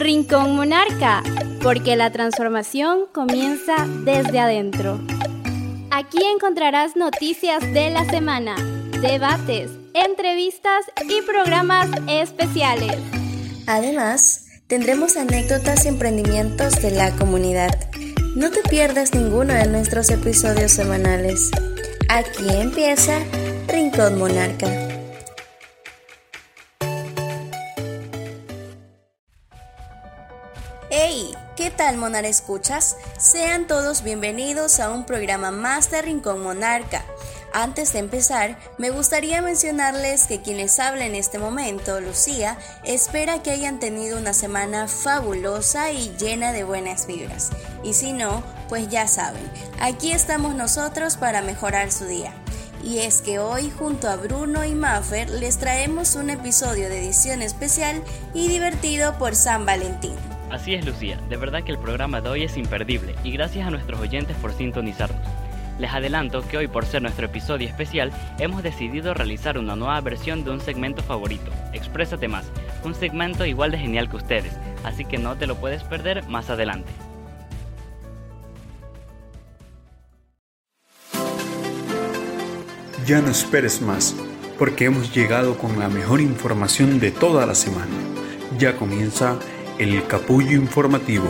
Rincón Monarca, porque la transformación comienza desde adentro. Aquí encontrarás noticias de la semana, debates, entrevistas y programas especiales. Además, tendremos anécdotas y emprendimientos de la comunidad. No te pierdas ninguno de nuestros episodios semanales. Aquí empieza Rincón Monarca. ¿Qué tal Monar Escuchas? Sean todos bienvenidos a un programa más de Rincón Monarca. Antes de empezar, me gustaría mencionarles que quien les habla en este momento, Lucía, espera que hayan tenido una semana fabulosa y llena de buenas vibras. Y si no, pues ya saben, aquí estamos nosotros para mejorar su día. Y es que hoy junto a Bruno y Maffer les traemos un episodio de edición especial y divertido por San Valentín. Así es Lucía, de verdad que el programa de hoy es imperdible y gracias a nuestros oyentes por sintonizarnos. Les adelanto que hoy por ser nuestro episodio especial hemos decidido realizar una nueva versión de un segmento favorito, Exprésate más, un segmento igual de genial que ustedes, así que no te lo puedes perder más adelante. Ya no esperes más, porque hemos llegado con la mejor información de toda la semana. Ya comienza el capullo informativo.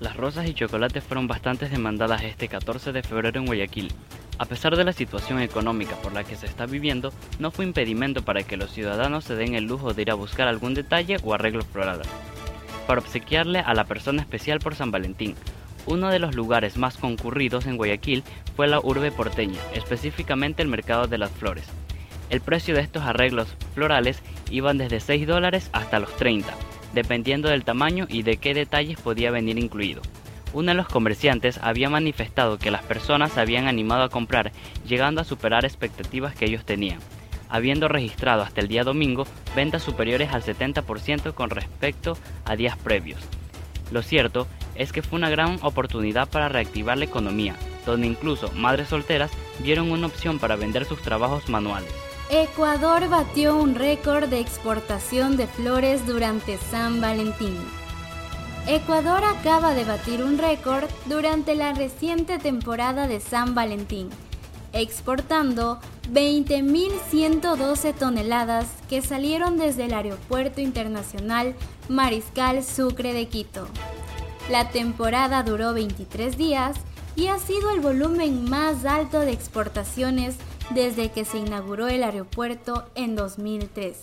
Las rosas y chocolates fueron bastante demandadas este 14 de febrero en Guayaquil. A pesar de la situación económica por la que se está viviendo, no fue impedimento para que los ciudadanos se den el lujo de ir a buscar algún detalle o arreglo floral para obsequiarle a la persona especial por San Valentín. Uno de los lugares más concurridos en Guayaquil fue la urbe porteña, específicamente el Mercado de las Flores. El precio de estos arreglos florales iban desde 6 dólares hasta los 30, dependiendo del tamaño y de qué detalles podía venir incluido. Uno de los comerciantes había manifestado que las personas se habían animado a comprar, llegando a superar expectativas que ellos tenían habiendo registrado hasta el día domingo ventas superiores al 70% con respecto a días previos. Lo cierto es que fue una gran oportunidad para reactivar la economía, donde incluso madres solteras vieron una opción para vender sus trabajos manuales. Ecuador batió un récord de exportación de flores durante San Valentín. Ecuador acaba de batir un récord durante la reciente temporada de San Valentín, exportando 20.112 toneladas que salieron desde el Aeropuerto Internacional Mariscal Sucre de Quito. La temporada duró 23 días y ha sido el volumen más alto de exportaciones desde que se inauguró el aeropuerto en 2013.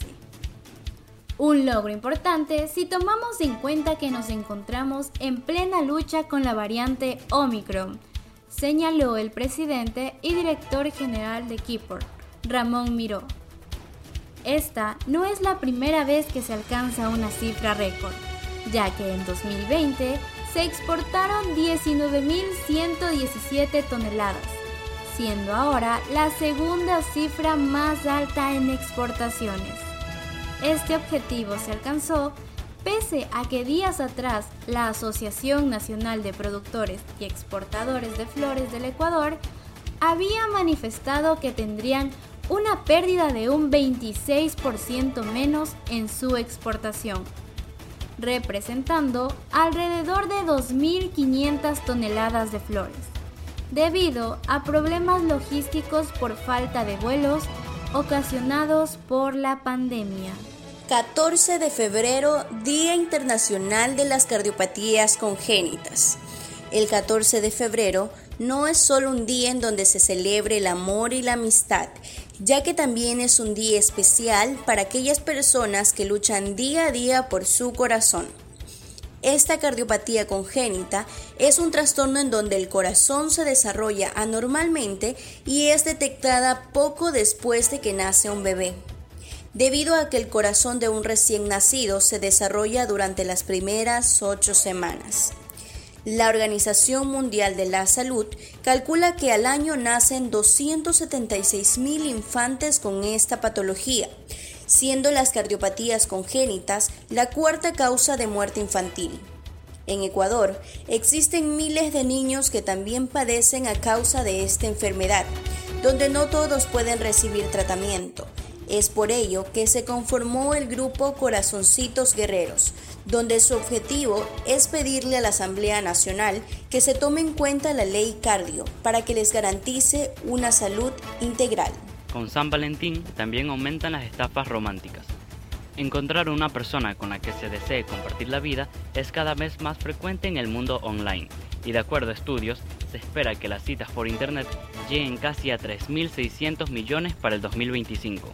Un logro importante si tomamos en cuenta que nos encontramos en plena lucha con la variante Omicron, señaló el presidente y director general de Keyport, Ramón Miró. Esta no es la primera vez que se alcanza una cifra récord, ya que en 2020 se exportaron 19.117 toneladas, siendo ahora la segunda cifra más alta en exportaciones. Este objetivo se alcanzó Pese a que días atrás la Asociación Nacional de Productores y Exportadores de Flores del Ecuador había manifestado que tendrían una pérdida de un 26% menos en su exportación, representando alrededor de 2.500 toneladas de flores, debido a problemas logísticos por falta de vuelos ocasionados por la pandemia. 14 de febrero, Día Internacional de las Cardiopatías Congénitas. El 14 de febrero no es solo un día en donde se celebre el amor y la amistad, ya que también es un día especial para aquellas personas que luchan día a día por su corazón. Esta cardiopatía congénita es un trastorno en donde el corazón se desarrolla anormalmente y es detectada poco después de que nace un bebé debido a que el corazón de un recién nacido se desarrolla durante las primeras ocho semanas. La Organización Mundial de la Salud calcula que al año nacen 276 mil infantes con esta patología, siendo las cardiopatías congénitas la cuarta causa de muerte infantil. En Ecuador existen miles de niños que también padecen a causa de esta enfermedad, donde no todos pueden recibir tratamiento. Es por ello que se conformó el grupo Corazoncitos Guerreros, donde su objetivo es pedirle a la Asamblea Nacional que se tome en cuenta la ley cardio para que les garantice una salud integral. Con San Valentín también aumentan las estafas románticas. Encontrar una persona con la que se desee compartir la vida es cada vez más frecuente en el mundo online y de acuerdo a estudios se espera que las citas por internet lleguen casi a 3.600 millones para el 2025.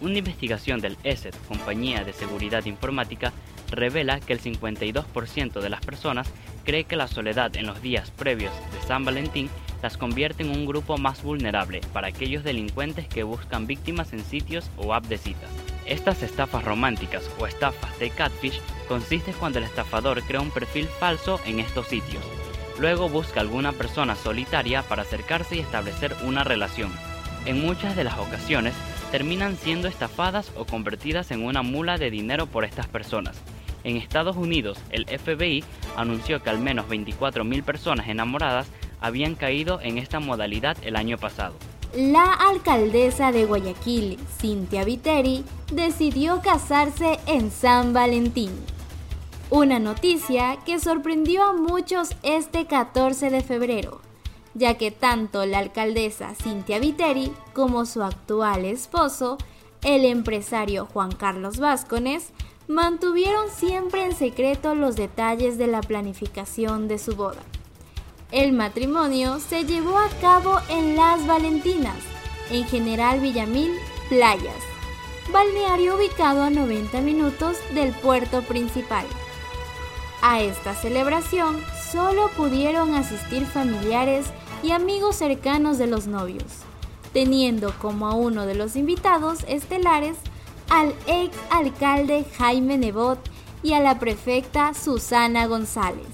Una investigación del ESET, Compañía de Seguridad Informática, revela que el 52% de las personas cree que la soledad en los días previos de San Valentín las convierte en un grupo más vulnerable para aquellos delincuentes que buscan víctimas en sitios o app de citas. Estas estafas románticas o estafas de catfish consiste cuando el estafador crea un perfil falso en estos sitios. Luego busca alguna persona solitaria para acercarse y establecer una relación. En muchas de las ocasiones terminan siendo estafadas o convertidas en una mula de dinero por estas personas, en Estados Unidos, el FBI anunció que al menos 24.000 personas enamoradas habían caído en esta modalidad el año pasado. La alcaldesa de Guayaquil, Cintia Viteri, decidió casarse en San Valentín. Una noticia que sorprendió a muchos este 14 de febrero, ya que tanto la alcaldesa Cintia Viteri como su actual esposo, el empresario Juan Carlos Vázquez, mantuvieron siempre en secreto los detalles de la planificación de su boda. El matrimonio se llevó a cabo en Las Valentinas, en General Villamil, Playas, balneario ubicado a 90 minutos del puerto principal. A esta celebración solo pudieron asistir familiares y amigos cercanos de los novios, teniendo como a uno de los invitados estelares al ex alcalde Jaime Nebot y a la prefecta Susana González.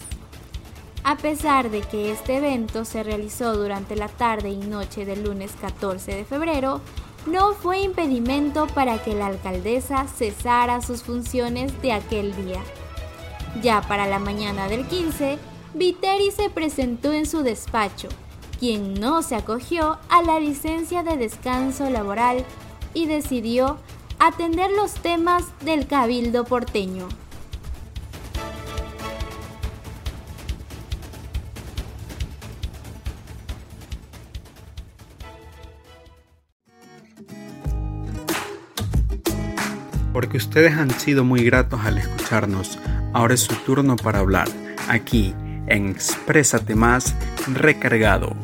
A pesar de que este evento se realizó durante la tarde y noche del lunes 14 de febrero, no fue impedimento para que la alcaldesa cesara sus funciones de aquel día. Ya para la mañana del 15, Viteri se presentó en su despacho, quien no se acogió a la licencia de descanso laboral y decidió atender los temas del cabildo porteño. Porque ustedes han sido muy gratos al escucharnos, ahora es su turno para hablar, aquí en Exprésate Más Recargado.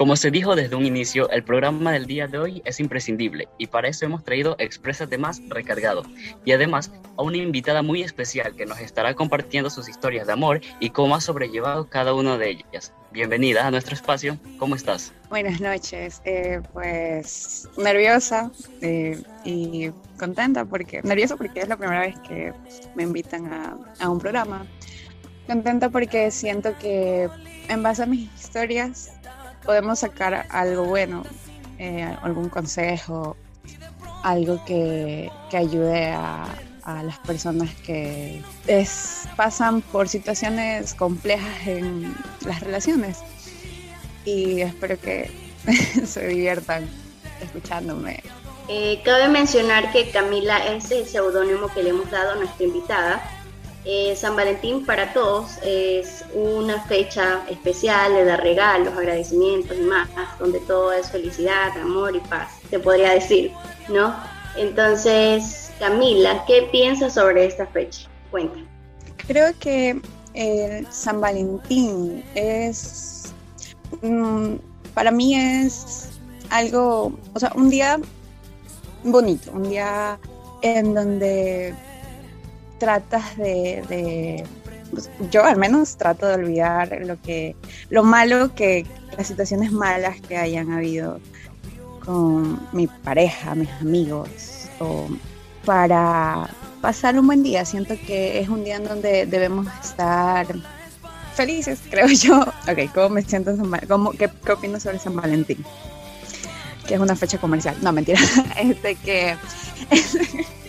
Como se dijo desde un inicio, el programa del día de hoy es imprescindible y para eso hemos traído Exprésate Más Recargado y además a una invitada muy especial que nos estará compartiendo sus historias de amor y cómo ha sobrellevado cada una de ellas. Bienvenida a nuestro espacio, ¿cómo estás? Buenas noches, eh, pues nerviosa eh, y contenta porque, nerviosa porque es la primera vez que me invitan a, a un programa. Contenta porque siento que en base a mis historias podemos sacar algo bueno, eh, algún consejo, algo que, ayude a, las personas que pasan por situaciones complejas en las relaciones. Y espero que se diviertan escuchándome. Eh, cabe mencionar que Camila es el seudónimo que le hemos dado a nuestra invitada eh, San Valentín para todos es una fecha especial de dar regalos, agradecimientos y más, donde todo es felicidad, amor y paz, se podría decir, ¿no? Entonces, Camila, ¿qué piensas sobre esta fecha? Cuenta. Creo que el San Valentín es, mm, para mí es algo, o sea, un día bonito, un día en donde tratas de, pues, yo al menos trato de olvidar lo que, lo malo que, las situaciones malas que hayan habido con mi pareja, mis amigos, o para pasar un buen día. Siento que es un día en donde debemos estar felices, creo yo. Ok, ¿cómo me siento? ¿Cómo, qué, ¿Qué opino sobre San Valentín? que es una fecha comercial. No, mentira. Este que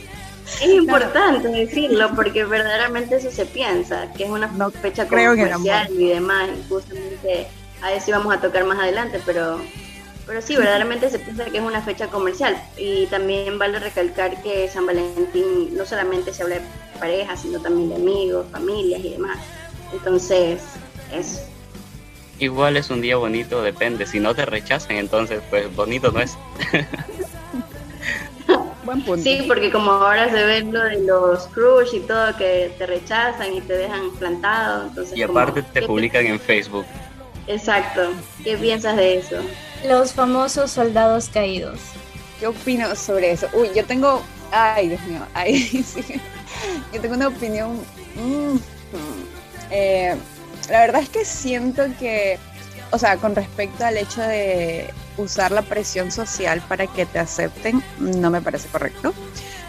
es importante decirlo porque verdaderamente eso se piensa, que es una fecha comercial y demás, justamente a eso íbamos a tocar más adelante, pero pero sí, verdaderamente se piensa que es una fecha comercial y también vale recalcar que San Valentín no solamente se habla de parejas, sino también de amigos, familias y demás. Entonces, es Igual es un día bonito, depende. Si no te rechazan, entonces pues bonito no es. Buen punto. Sí, porque como ahora se ve lo de los crush y todo, que te rechazan y te dejan plantado. Entonces, y aparte te publican en Facebook. Exacto. ¿Qué piensas de eso? Los famosos soldados caídos. ¿Qué opino sobre eso? Uy, yo tengo. Ay, Dios mío. Ay, sí. Yo tengo una opinión. Mm, eh, la verdad es que siento que. O sea, con respecto al hecho de usar la presión social para que te acepten, no me parece correcto.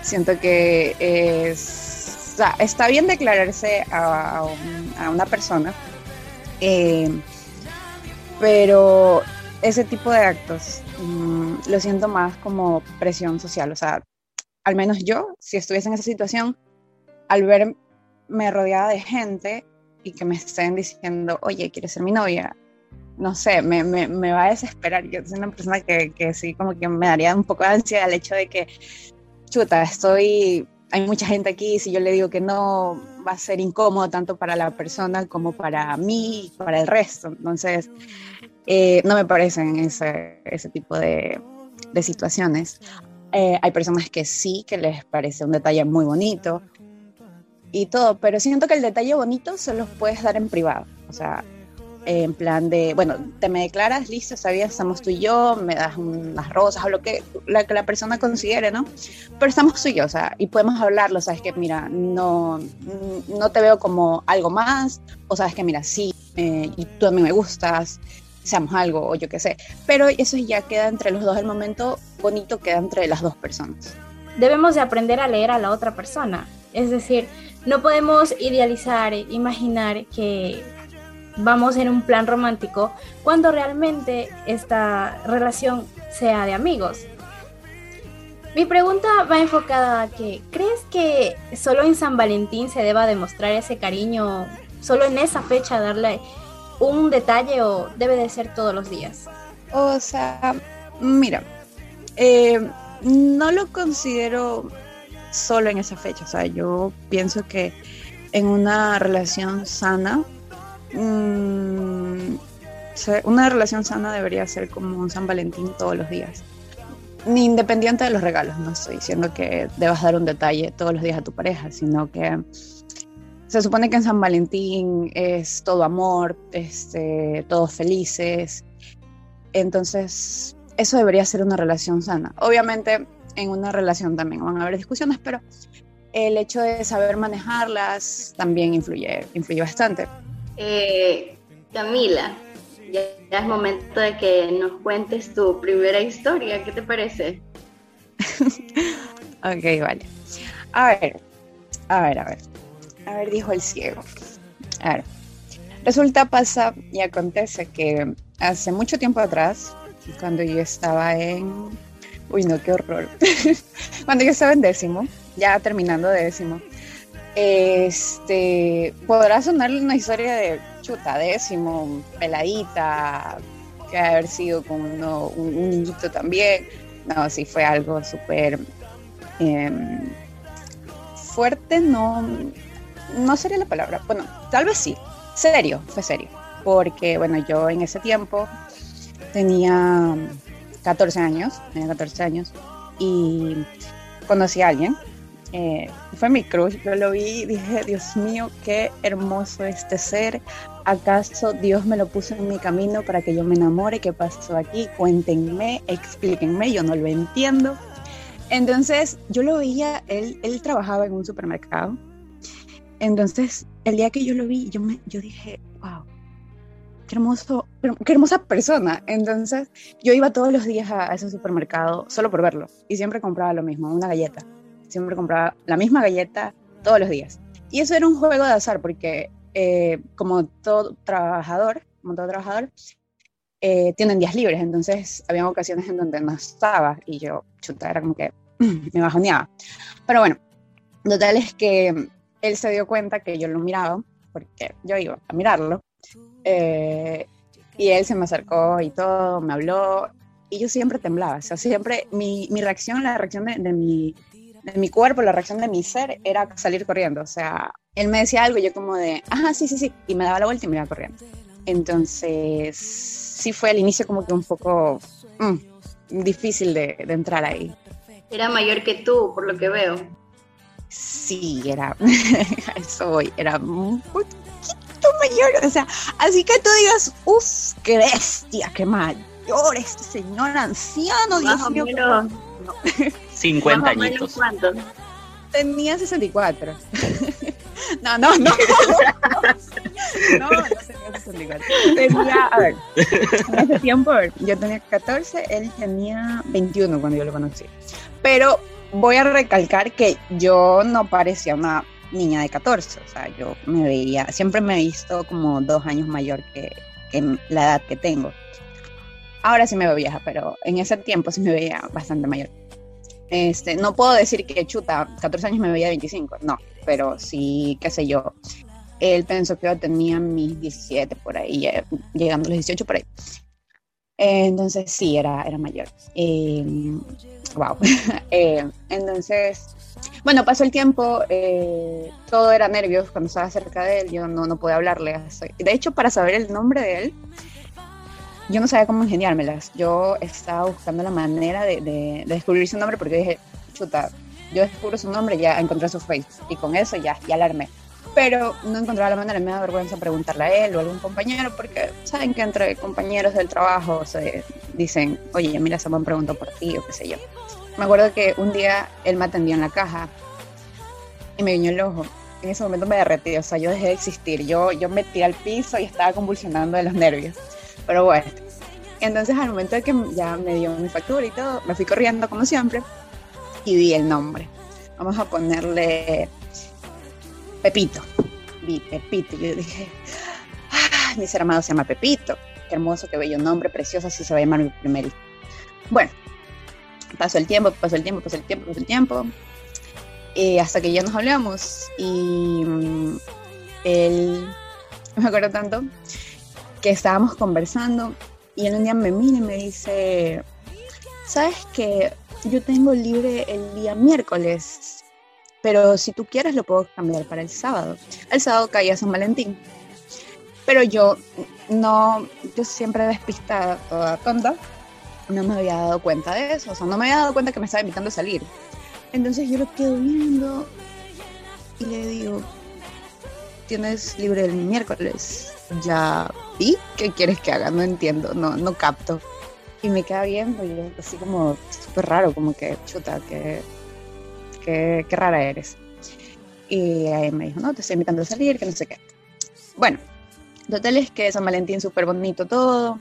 Siento que es. O sea, está bien declararse a, una persona. Eh, pero ese tipo de actos mm, lo siento más como presión social. O sea, al menos yo, si estuviese en esa situación, al verme rodeada de gente y que me estén diciendo, oye, ¿quieres ser mi novia? No sé, me, me, me va a desesperar. Yo soy una persona que, que, sí, como que me daría un poco de ansiedad el hecho de que, chuta, estoy, hay mucha gente aquí, si yo le digo que no, va a ser incómodo tanto para la persona como para mí, para el resto. Entonces, eh, no me parecen ese, ese tipo de, de situaciones. Eh, hay personas que sí, que les parece un detalle muy bonito y todo, pero siento que el detalle bonito se los puedes dar en privado. O sea, en plan de, bueno, te me declaras, listo, sabías, estamos tú y yo, me das unas rosas o lo que la, que la persona considere, ¿no? Pero estamos tú y yo, o sea, y podemos hablarlo, sabes que, mira, no, no te veo como algo más, o sabes que, mira, sí, eh, y tú a mí me gustas, seamos algo o yo qué sé. Pero eso ya queda entre los dos, el momento bonito queda entre las dos personas. Debemos de aprender a leer a la otra persona. Es decir, no podemos idealizar, imaginar que vamos en un plan romántico cuando realmente esta relación sea de amigos. Mi pregunta va enfocada a que, ¿crees que solo en San Valentín se deba demostrar ese cariño, solo en esa fecha darle un detalle o debe de ser todos los días? O sea, mira, eh, no lo considero solo en esa fecha. O sea, yo pienso que en una relación sana, mm, una relación sana debería ser como un San Valentín todos los días. Independiente de los regalos, no estoy diciendo que debas dar un detalle todos los días a tu pareja, sino que se supone que en San Valentín es todo amor, este, todos felices. Entonces, eso debería ser una relación sana. Obviamente, en una relación también van a haber discusiones, pero el hecho de saber manejarlas también influye, influye bastante. Eh, Camila, ya, es momento de que nos cuentes tu primera historia. ¿Qué te parece? ok, vale. A ver, a ver, a ver. A ver, dijo el ciego. A ver. Resulta, pasa y acontece que hace mucho tiempo atrás, cuando yo estaba en... Uy, no, qué horror. cuando yo estaba en décimo, ya terminando décimo, este, podrá sonarle una historia de chuta, décimo, peladita, que haber sido con un, niñito también. No, sí fue algo súper em, fuerte, no, no sería la palabra, bueno, tal vez sí, serio, fue serio, porque bueno, yo en ese tiempo tenía 14 años, tenía 14 años y conocí a alguien, eh, fue mi crush, yo lo vi y dije, Dios mío, qué hermoso este ser, ¿acaso Dios me lo puso en mi camino para que yo me enamore? ¿Qué pasó aquí? Cuéntenme, explíquenme, yo no lo entiendo. Entonces yo lo veía, él, él trabajaba en un supermercado entonces, el día que yo lo vi, yo, me, yo dije, wow, qué hermoso, qué hermosa persona. Entonces, yo iba todos los días a, ese supermercado solo por verlo y siempre compraba lo mismo, una galleta. Siempre compraba la misma galleta todos los días. Y eso era un juego de azar porque eh, como todo trabajador, como todo trabajador, eh, tienen días libres, entonces había ocasiones en donde no estaba y yo, chuta, era como que me bajoneaba. Pero bueno, total es que él se dio cuenta que yo lo miraba, porque yo iba a mirarlo, eh, y él se me acercó y todo, me habló, y yo siempre temblaba, o sea, siempre mi, reacción, la reacción de, de, mi, de mi cuerpo, la reacción de mi ser era salir corriendo, o sea, él me decía algo y yo como de, ajá, sí, sí, sí, y me daba la vuelta y me iba corriendo. Entonces, sí fue al inicio como que un poco mm, difícil de, de, entrar ahí. Era mayor que tú, por lo que veo. Sí, era, eso voy, era un poquito mayor, o sea, así que tú digas, uff, qué bestia, qué mayor este señor anciano, Dios mío. No. 50 añitos. ¿Cuánto? Tenía 64. No, no, no. No, no, tenía 64. Tenía, a ver, en ese tiempo, yo tenía 14, él tenía 21 cuando yo lo conocí. Pero voy a recalcar que yo no parecía una niña de 14, o sea, yo me veía, siempre me he visto como dos años mayor que, que la edad que tengo. Ahora sí me veo vieja, pero en ese tiempo sí me veía bastante mayor. Este, no puedo decir que chuta, 14 años me veía 25, no, pero sí, qué sé yo. Él pensó que yo tenía mis 17 por ahí, llegando a los 18 por ahí. Entonces sí, era, era mayor. Wow. eh, entonces, bueno, pasó el tiempo, eh, todo era nervios cuando estaba cerca de él, yo no, no pude hablarle. De hecho, para saber el nombre de él, yo no sabía cómo ingeniármelas. Yo estaba buscando la manera de, de, de descubrir su nombre porque dije, chuta, yo descubro su nombre, ya encontré su Facebook y con eso ya, ya alarmé. Pero no encontraba la manera, me da vergüenza preguntarle a él o a algún compañero porque saben que entre compañeros del trabajo se dicen, oye, mira, se me preguntó por ti o qué sé yo. Me acuerdo que un día él me atendió en la caja y me guiñó el ojo. En ese momento me derretí, o sea, yo dejé de existir. Yo, yo me tiré al piso y estaba convulsionando de los nervios. Pero bueno, entonces al momento de que ya me dio mi factura y todo, me fui corriendo como siempre y di el nombre. Vamos a ponerle Pepito. Vi Pepito. Yo dije, ah, mi ser amado se llama Pepito. Qué hermoso, qué bello nombre, precioso, así se va a llamar mi primer hijo. Bueno, pasó el tiempo, pasó el tiempo, pasó el tiempo, pasó el tiempo. Y hasta que ya nos hablamos. Y mm, él, me acuerdo tanto, que estábamos conversando y él un día me mira y me dice, ¿sabes que yo tengo libre el día miércoles? Pero si tú quieres lo puedo cambiar para el sábado. El sábado caía San Valentín. Pero yo no, yo siempre despistada, toda tonta, no me había dado cuenta de eso. O sea, no me había dado cuenta que me estaba invitando a salir. Entonces yo lo quedo viendo y le digo, tienes libre el miércoles. Ya vi, ¿qué quieres que haga? No entiendo, no, no capto. Y me queda viendo y así como súper raro, como que chuta, que, que, rara eres. Y ahí me dijo, no, te estoy invitando a salir, que no sé qué. Bueno, total es que San Valentín súper bonito todo.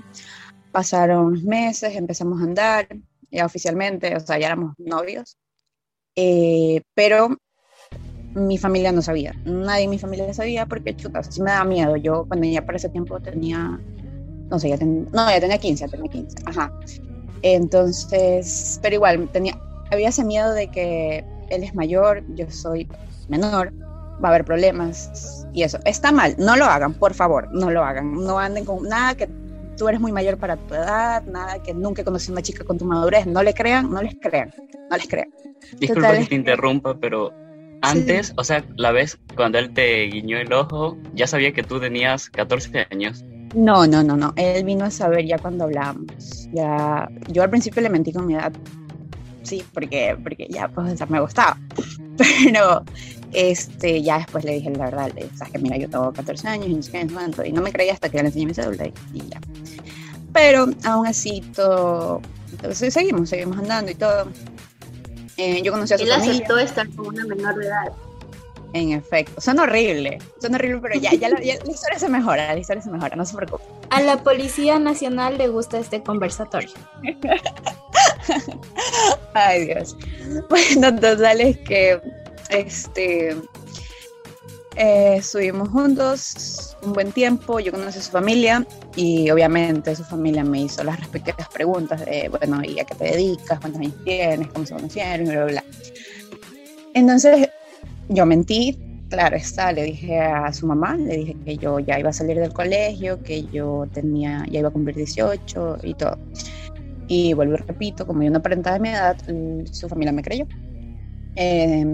Pasaron meses, empezamos a andar, ya oficialmente, o sea, ya éramos novios. Eh, pero mi familia no sabía, nadie en mi familia sabía porque chuta, sí me daba miedo. Yo cuando ya para ese tiempo tenía, no sé, ya, ten, no, ya tenía 15, ya tenía 15, ajá. Entonces, pero igual, tenía, había ese miedo de que él es mayor, yo soy menor, va a haber problemas y eso. Está mal, no lo hagan, por favor, no lo hagan. No anden con nada que tú eres muy mayor para tu edad, nada que nunca conocí a una chica con tu madurez, no le crean, no les crean, no les crean. Disculpa Total, que te interrumpa, pero antes, sí. o sea, la vez cuando él te guiñó el ojo, ya sabía que tú tenías 14 años. No, no, no, no. Él vino a saber ya cuando hablamos. Ya, yo al principio le mentí con mi edad. Sí, porque, porque ya, pues, o sea, me gustaba. Pero, este, ya después le dije la verdad. Le dije, que mira, yo tengo 14 años y no sé qué, no Y no me creía hasta que le enseñé mi cédula y, y ya. Pero, aún así, todo... Entonces, seguimos, seguimos andando y todo. Eh, yo conocí a su Él familia. aceptó estar con una menor de edad. En efecto, son horribles, son horribles, pero ya, ya, la, ya, la, historia se mejora, la historia se mejora, no se preocupe. A la Policía Nacional le gusta este conversatorio. Ay Dios. Bueno, total es que, este, Eh, estuvimos juntos un buen tiempo, yo conocí a su familia y obviamente su familia me hizo las respectivas preguntas de, bueno, ¿y a qué te dedicas? ¿Cuántos años tienes? ¿Cómo se conocieron? Y bla, bla, bla. Entonces yo mentí, claro está, le dije a su mamá, le dije que yo ya iba a salir del colegio, que yo tenía, ya iba a cumplir 18 y todo. Y vuelvo y repito, como yo no aparentaba mi edad, su familia me creyó. Eh,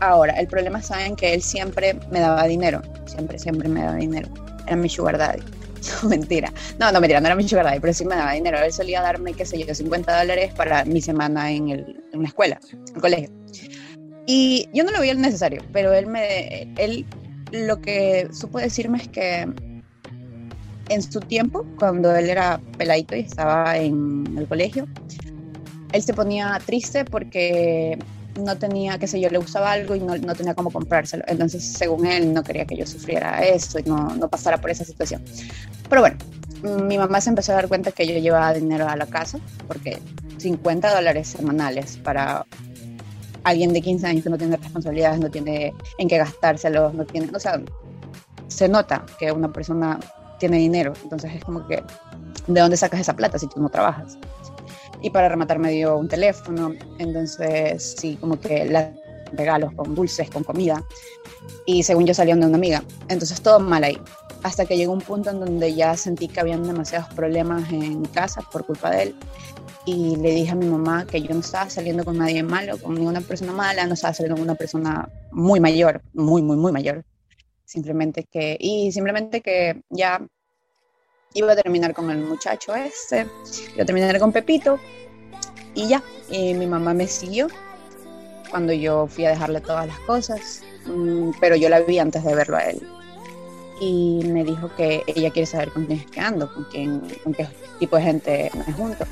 Ahora, el problema saben que él siempre me daba dinero, siempre, siempre me daba dinero. Era mi sugar daddy. No, mentira. No, no, mentira, no era mi sugar daddy, pero sí me daba dinero. Él solía darme, qué sé yo, 50 dólares para mi semana en, el, en la escuela, en el colegio. Y yo no lo veía necesario, pero él me, él lo que supo decirme es que en su tiempo, cuando él era peladito y estaba en el colegio, él se ponía triste porque no tenía, qué sé yo, le gustaba algo y no, no, tenía cómo comprárselo. Entonces, según él, no quería que yo sufriera eso y no, no pasara por esa situación. Pero bueno, mi mamá se empezó a dar cuenta que yo llevaba dinero a la casa, porque 50 dólares semanales para alguien de 15 años que no tiene responsabilidades, no tiene en qué gastárselos, no tiene, o sea, se nota que una persona tiene dinero, entonces es como que, ¿de dónde sacas esa plata si tú no trabajas? Y para rematar me dio un teléfono, entonces sí, como que la regalos con dulces, con comida, y según yo salían de una amiga, entonces todo mal ahí, hasta que llegó un punto en donde ya sentí que habían demasiados problemas en casa por culpa de él, y le dije a mi mamá que yo no estaba saliendo con nadie malo, con ninguna persona mala, no estaba saliendo con una persona muy mayor, muy, muy, muy mayor, simplemente que, y simplemente que ya iba a terminar con el muchacho este, iba a terminar con Pepito y ya, y mi mamá me siguió cuando yo fui a dejarle todas las cosas, mm, pero yo la vi antes de verlo a él. Y me dijo que ella quiere saber con quién es que ando, con, quién, con qué tipo de gente me junto.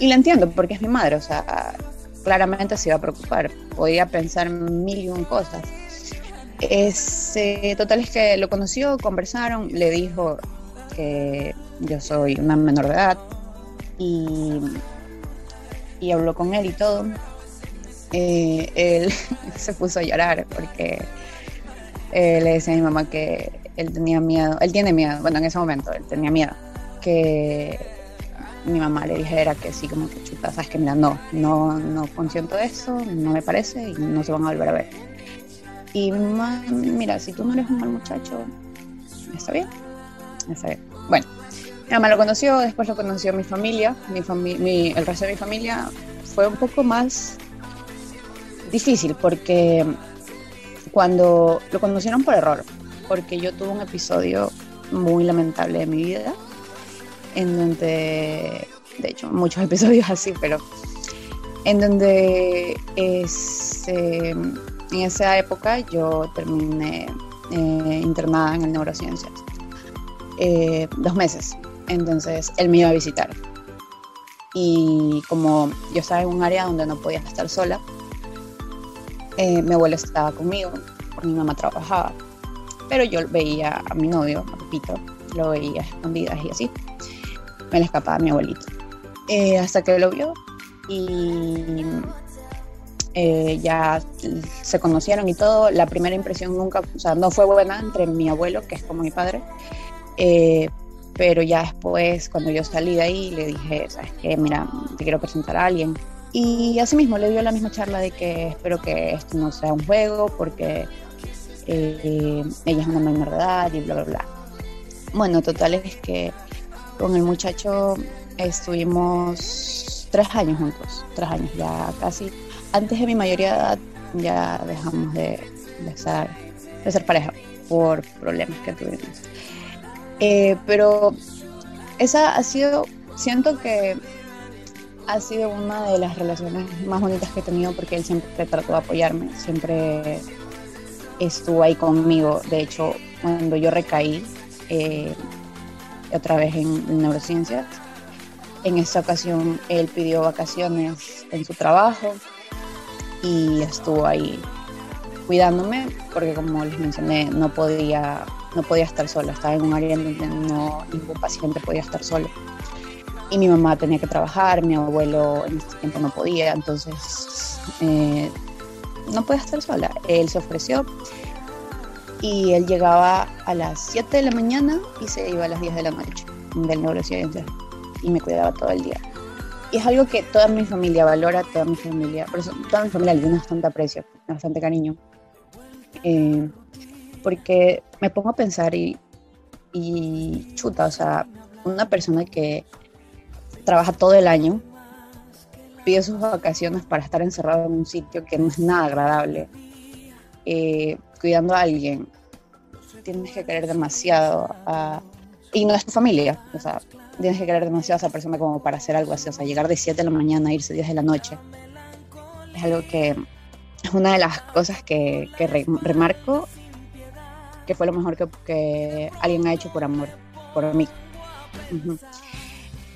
Y la entiendo porque es mi madre, o sea, claramente se iba a preocupar, podía pensar mil y un cosas. Ese, total es que lo conoció, conversaron, le dijo, que yo soy una menor de edad y, y habló con él y todo. Eh, él se puso a llorar porque eh, le decía a mi mamá que él tenía miedo, él tiene miedo, bueno, en ese momento él tenía miedo, que mi mamá le dijera que sí, como que chuta, sabes que mira, no, no, no consiento eso, no me parece y no se van a volver a ver. Y mi mamá, mira, si tú no eres un mal muchacho, está bien, está bien. Bueno, mi mamá lo conoció, después lo conoció mi familia, mi el resto de mi familia. Fue un poco más difícil porque cuando lo conocieron por error, porque yo tuve un episodio muy lamentable de mi vida, en donde, de hecho, muchos episodios así, pero en donde este, en esa época yo terminé eh, internada en el neurociencias eh, dos meses. Entonces él me iba a visitar. Y como yo estaba en un área donde no podía estar sola, eh, mi abuelo estaba conmigo, mi mamá trabajaba. Pero yo veía a mi novio, a Pepito, lo veía escondidas y así. Me le escapaba mi abuelito. Eh, hasta que lo vio y ya se conocieron y todo. La primera impresión nunca, o sea, no fue buena entre mi abuelo, que es como mi padre, eh, pero ya después, cuando yo salí de ahí, le dije, ¿sabes qué? Mira, te quiero presentar a alguien. Y así mismo le dio la misma charla de que espero que esto no sea un juego porque eh, ella es una menor de edad y bla, bla, bla. Bueno, total es que con el muchacho estuvimos tres años juntos, tres años ya casi. Antes de mi mayoría de edad ya dejamos de, de, ser, de ser pareja por problemas que tuvimos. Eh, pero esa ha sido, siento que ha sido una de las relaciones más bonitas que he tenido porque él siempre trató de apoyarme, siempre estuvo ahí conmigo. De hecho, cuando yo recaí eh, otra vez en, neurociencias, en esa ocasión él pidió vacaciones en su trabajo y estuvo ahí cuidándome porque como les mencioné no podía no podía estar sola, estaba en un área donde no, ningún paciente podía estar solo. Y mi mamá tenía que trabajar, mi abuelo en ese tiempo no podía, entonces eh, no podía estar sola. Él se ofreció y él llegaba a las 7 de la mañana y se iba a las 10 de la noche del neurociencia y me cuidaba todo el día. Y es algo que toda mi familia valora, toda mi familia, por eso toda mi familia le tiene bastante aprecio, bastante cariño. Eh, porque me pongo a pensar y, y chuta, o sea, una persona que trabaja todo el año, pide sus vacaciones para estar encerrado en un sitio que no es nada agradable, eh, cuidando a alguien, tienes que querer demasiado a, y no es tu familia, o sea, tienes que querer demasiado a esa persona como para hacer algo así, o sea, llegar de 7 de la mañana, irse 10 de la noche, es algo que es una de las cosas que, que remarco que fue lo mejor que, alguien ha hecho por amor, por mí.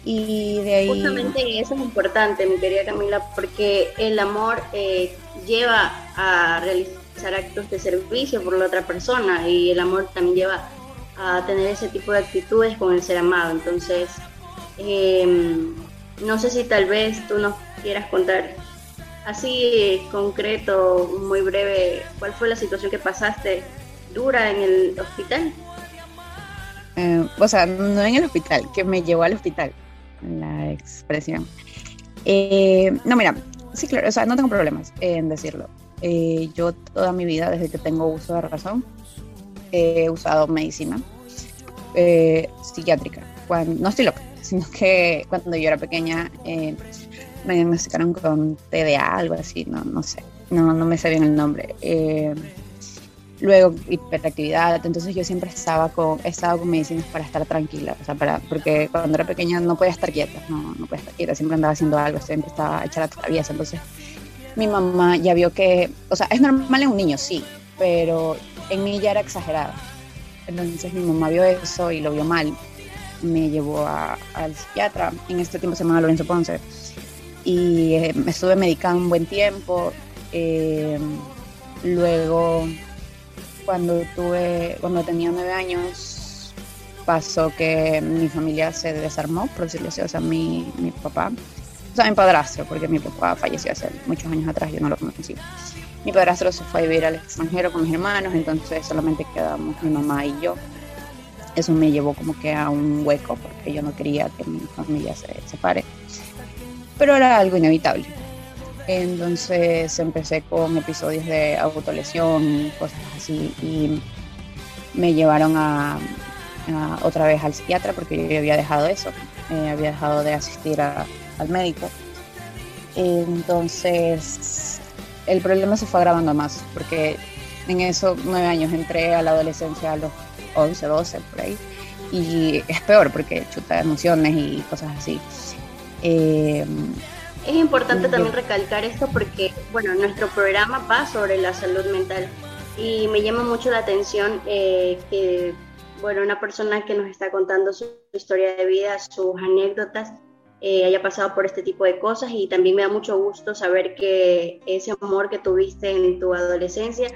Y de ahí... Justamente eso es importante, mi querida Camila, porque el amor eh, lleva a realizar actos de servicio por la otra persona y el amor también lleva a tener ese tipo de actitudes con el ser amado. Entonces, em, no sé si tal vez tú nos quieras contar así concreto, muy breve, cuál fue la situación que pasaste dura en el hospital. Eh, o sea, no en el hospital, que me llevó al hospital, la expresión. Eh, no, mira, sí, claro, o sea, no tengo problemas en decirlo. Eh, yo toda mi vida, desde que tengo uso de razón, he usado medicina psiquiátrica. Cuando, no estoy loca, sino que cuando yo era pequeña me diagnosticaron con TDA, algo así, no, no sé, no, no me sé bien el nombre luego hiperactividad, entonces yo siempre estaba con, he estado con medicinas para estar tranquila, o sea, para, porque cuando era pequeña no podía estar quieta, no, no podía estar quieta, siempre andaba haciendo algo, siempre estaba hecha la traviesa, entonces mi mamá ya vio que, o sea, es normal en un niño, sí, pero en mí ya era exagerada, entonces mi mamá vio eso y lo vio mal, me llevó al psiquiatra, en este tiempo se llamaba Lorenzo Ponce, y eh, me estuve medicando un buen tiempo, eh, luego cuando tuve, cuando tenía nueve años, pasó que mi familia se desarmó, por decirlo así, o sea, mi, mi papá, o sea, mi padrastro, porque mi papá falleció hace muchos años atrás, yo no lo conocí. Mi padrastro se fue a vivir al extranjero con mis hermanos, entonces solamente quedamos mi mamá y yo. Eso me llevó como que a un hueco, porque yo no quería que mi familia se separe. Pero era algo inevitable. Entonces empecé con episodios de autolesión, cosas así, y me llevaron a, otra vez al psiquiatra porque yo había dejado eso, eh, había dejado de asistir al médico. Entonces el problema se fue agravando más porque en esos nueve años entré a la adolescencia a los 11, 12 por ahí y es peor porque chuta emociones y cosas así. Eh, es importante también recalcar esto porque, bueno, nuestro programa va sobre la salud mental y me llama mucho la atención eh, que, bueno, una persona que nos está contando su historia de vida, sus anécdotas, eh, haya pasado por este tipo de cosas y también me da mucho gusto saber que ese amor que tuviste en tu adolescencia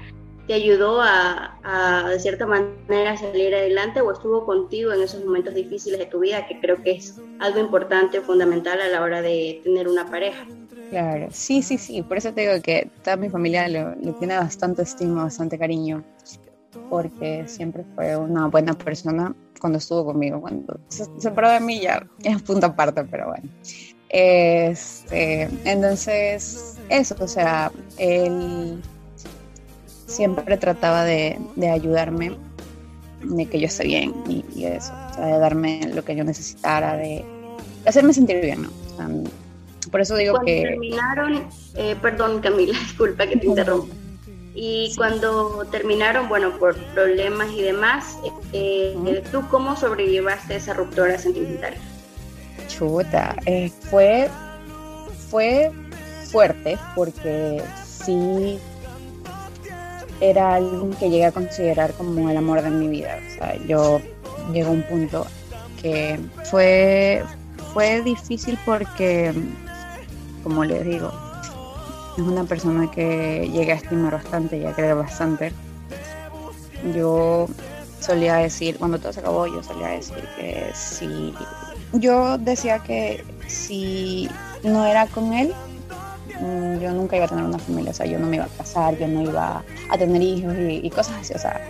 te ayudó a, de cierta manera, salir adelante o estuvo contigo en esos momentos difíciles de tu vida, que creo que es algo importante o fundamental a la hora de tener una pareja. Claro, sí, sí, sí, por eso te digo que toda mi familia le, tiene bastante estima, bastante cariño, porque siempre fue una buena persona cuando estuvo conmigo, cuando se separó de mí ya es punto aparte, pero bueno. Este, entonces, eso, o sea, él siempre trataba de, ayudarme, de que yo esté bien y, eso, de darme lo que yo necesitara, de, hacerme sentir bien, ¿no? por eso digo cuando que... terminaron, eh, perdón Camila, disculpa que te interrumpa. Y cuando terminaron, bueno, por problemas y demás, eh, ¿tú cómo sobrellevaste esa ruptura sentimental? Chuta, eh, fue, fue fuerte porque sí era alguien que llegué a considerar como el amor de mi vida. O sea, yo llegó a un punto que fue, fue difícil porque, como les digo, es una persona que llegué a estimar bastante y a creer bastante. Yo solía decir, cuando todo se acabó, yo solía decir que si yo decía que si no era con él, yo nunca iba a tener una familia, o sea, yo no me iba a casar, yo no iba a tener hijos y, cosas así, o sea,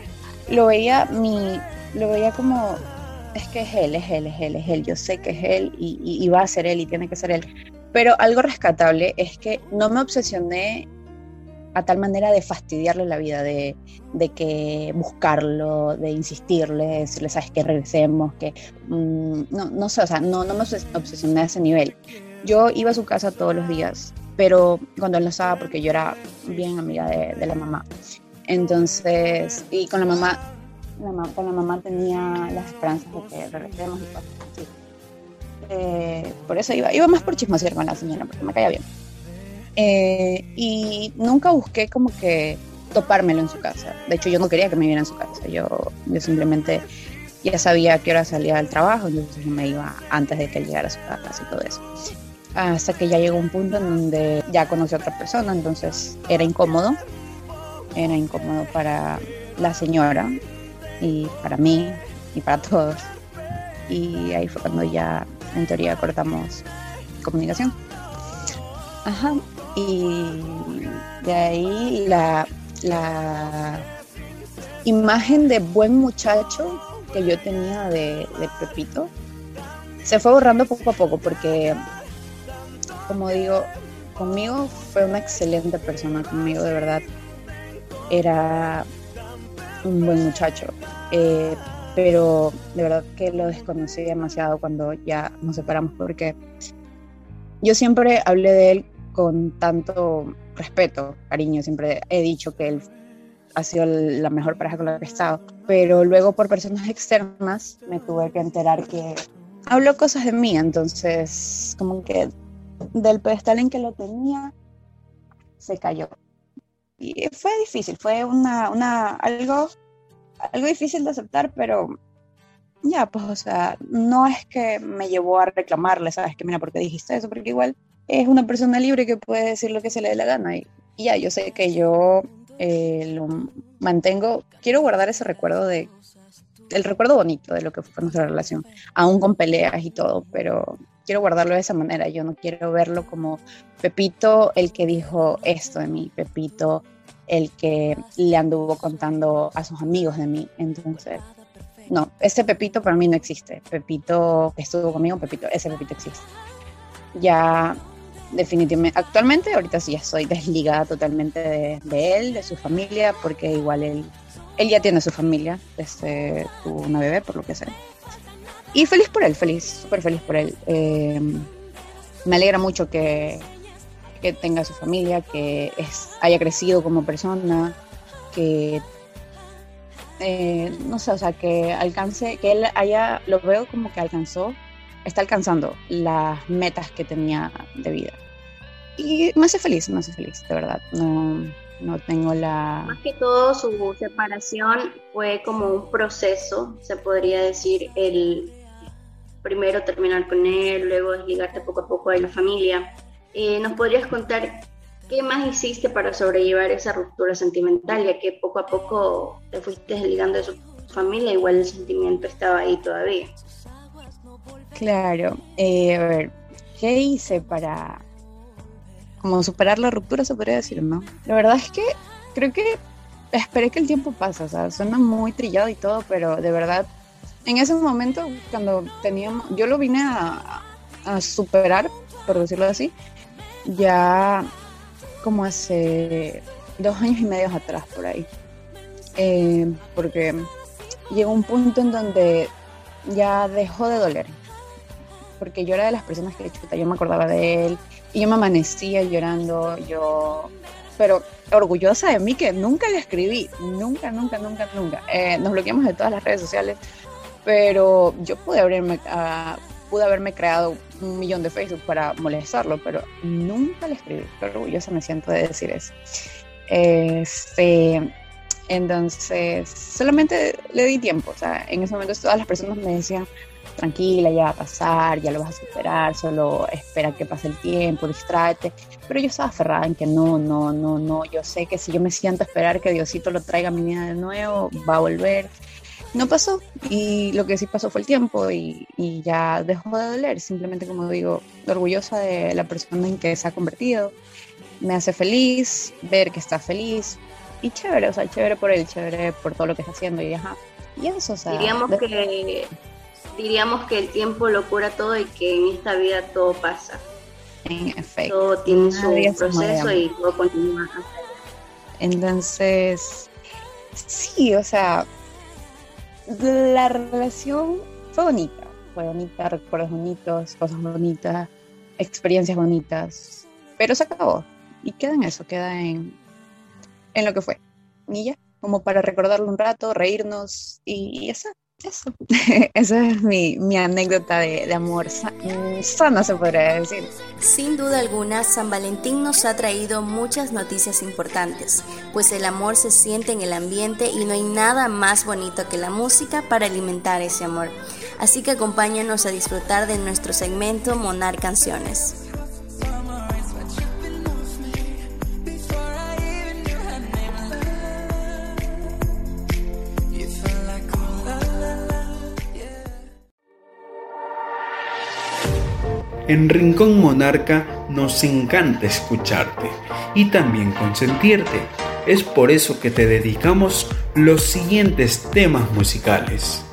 lo veía mi, lo veía como, es que es él, es él, es él, es él, yo sé que es él y, y va a ser él y tiene que ser él. Pero algo rescatable es que no me obsesioné a tal manera de fastidiarle la vida, de, de que buscarlo, de insistirle, decirle, sabes, que regresemos, que mm, no, no sé, o sea, no, no me obsesioné a ese nivel. Yo iba a su casa todos los días, pero cuando él no estaba, porque yo era bien amiga de, la mamá. Entonces, y con la mamá, con la mamá tenía las esperanzas de que regresemos y cosas. Eh, por eso iba, iba más por chismosear con la señora, porque me caía bien. Eh, y nunca busqué como que topármelo en su casa. De hecho, yo no quería que me viera en su casa. Yo, yo simplemente ya sabía a qué hora salía del trabajo, entonces yo me iba antes de que él llegara a su casa y todo eso. Hasta que ya llegó un punto en donde ya conocí a otra persona, entonces era incómodo. Era incómodo para la señora y para mí y para todos. Y ahí fue cuando ya, en teoría, cortamos comunicación. Ajá, y de ahí la, imagen de buen muchacho que yo tenía de, Pepito se fue borrando poco a poco porque, como digo, conmigo fue una excelente persona, conmigo de verdad era un buen muchacho, eh, pero de verdad que lo desconocí demasiado cuando ya nos separamos porque yo siempre hablé de él con tanto respeto, cariño. Siempre he dicho que él ha sido la mejor pareja con la que he estado. Pero luego por personas externas me tuve que enterar que habló cosas de mí. Entonces, como que del pedestal en que lo tenía, se cayó. Y fue difícil, fue una, una, algo, algo difícil de aceptar, pero ya, pues, o sea, no es que me llevó a reclamarle, ¿sabes? Que mira, ¿por qué dijiste eso? Porque igual es una persona libre que puede decir lo que se le dé la gana. Y, ya, yo sé que yo eh, lo mantengo, quiero guardar ese recuerdo de, el recuerdo bonito de lo que fue nuestra relación, aún con peleas y todo, pero quiero guardarlo de esa manera. Yo no quiero verlo como Pepito, el que dijo esto de mí, Pepito, el que le anduvo contando a sus amigos de mí. Entonces, no, ese Pepito para mí no existe. Pepito que estuvo conmigo, Pepito, ese Pepito existe. Ya definitivamente, actualmente ahorita sí ya soy desligada totalmente de, él, de su familia, porque igual él, él ya tiene su familia, desde tuvo una bebé, por lo que sé. Y feliz por él, feliz, súper feliz por él. Eh, me alegra mucho que, que tenga su familia, que haya crecido como persona, que eh, no sé, o sea, que alcance, que él haya, lo veo como que alcanzó está alcanzando las metas que tenía de vida. Y me hace feliz, me hace feliz, de verdad. No, no tengo la... Más que todo su separación fue como un proceso, se podría decir, el primero terminar con él, luego desligarte poco a poco de la familia. Eh, ¿Nos podrías contar qué más hiciste para sobrellevar esa ruptura sentimental, ya que poco a poco te fuiste desligando de su familia, igual el sentimiento estaba ahí todavía? Claro, eh, a ver, ¿qué hice para como superar la ruptura, se podría decir, ¿no? La verdad es que creo que esperé que el tiempo pase, o sea, suena muy trillado y todo, pero de verdad, en ese momento, cuando teníamos, yo lo vine a, superar, por decirlo así, ya como hace dos años y medio atrás, por ahí. Eh, porque llegó un punto en donde ya dejó de doler porque yo era de las personas que chuta, yo me acordaba de él y yo me amanecía llorando, yo, pero orgullosa de mí que nunca le escribí, nunca, nunca, nunca, nunca. Eh, nos bloqueamos de todas las redes sociales, pero yo pude haberme, uh, pude haberme creado un millón de Facebook para molestarlo, pero nunca le escribí, pero orgullosa me siento de decir eso. Este, entonces, solamente le di tiempo, o sea, en ese momento todas las personas me decían, tranquila, ya va a pasar, ya lo vas a superar, solo espera que pase el tiempo, distráete. Pero yo estaba aferrada en que no, no, no, no, yo sé que si yo me siento a esperar que Diosito lo traiga a mi vida de nuevo, va a volver. No pasó y lo que sí pasó fue el tiempo y, y ya dejó de doler, simplemente como digo, orgullosa de la persona en que se ha convertido. Me hace feliz ver que está feliz, y chévere, o sea, chévere por él, chévere por todo lo que está haciendo y ajá. Y eso, o sea, diríamos que diríamos que el tiempo lo cura todo y que en esta vida todo pasa. En efecto. Todo tiene su proceso y todo continúa. Entonces, sí, o sea, la relación fue bonita, fue bonita, recuerdos bonitos, cosas bonitas, experiencias bonitas, pero se acabó. Y queda en eso, queda en, en lo que fue. Y ya, como para recordarlo un rato, reírnos y, eso. Eso. Esa es mi, anécdota de, amor mm, sana, se podría decir. Sin duda alguna, San Valentín nos ha traído muchas noticias importantes, pues el amor se siente en el ambiente y no hay nada más bonito que la música para alimentar ese amor. Así que acompáñanos a disfrutar de nuestro segmento Monar Canciones. En Rincón Monarca nos encanta escucharte y también consentirte. Es por eso que te dedicamos los siguientes temas musicales.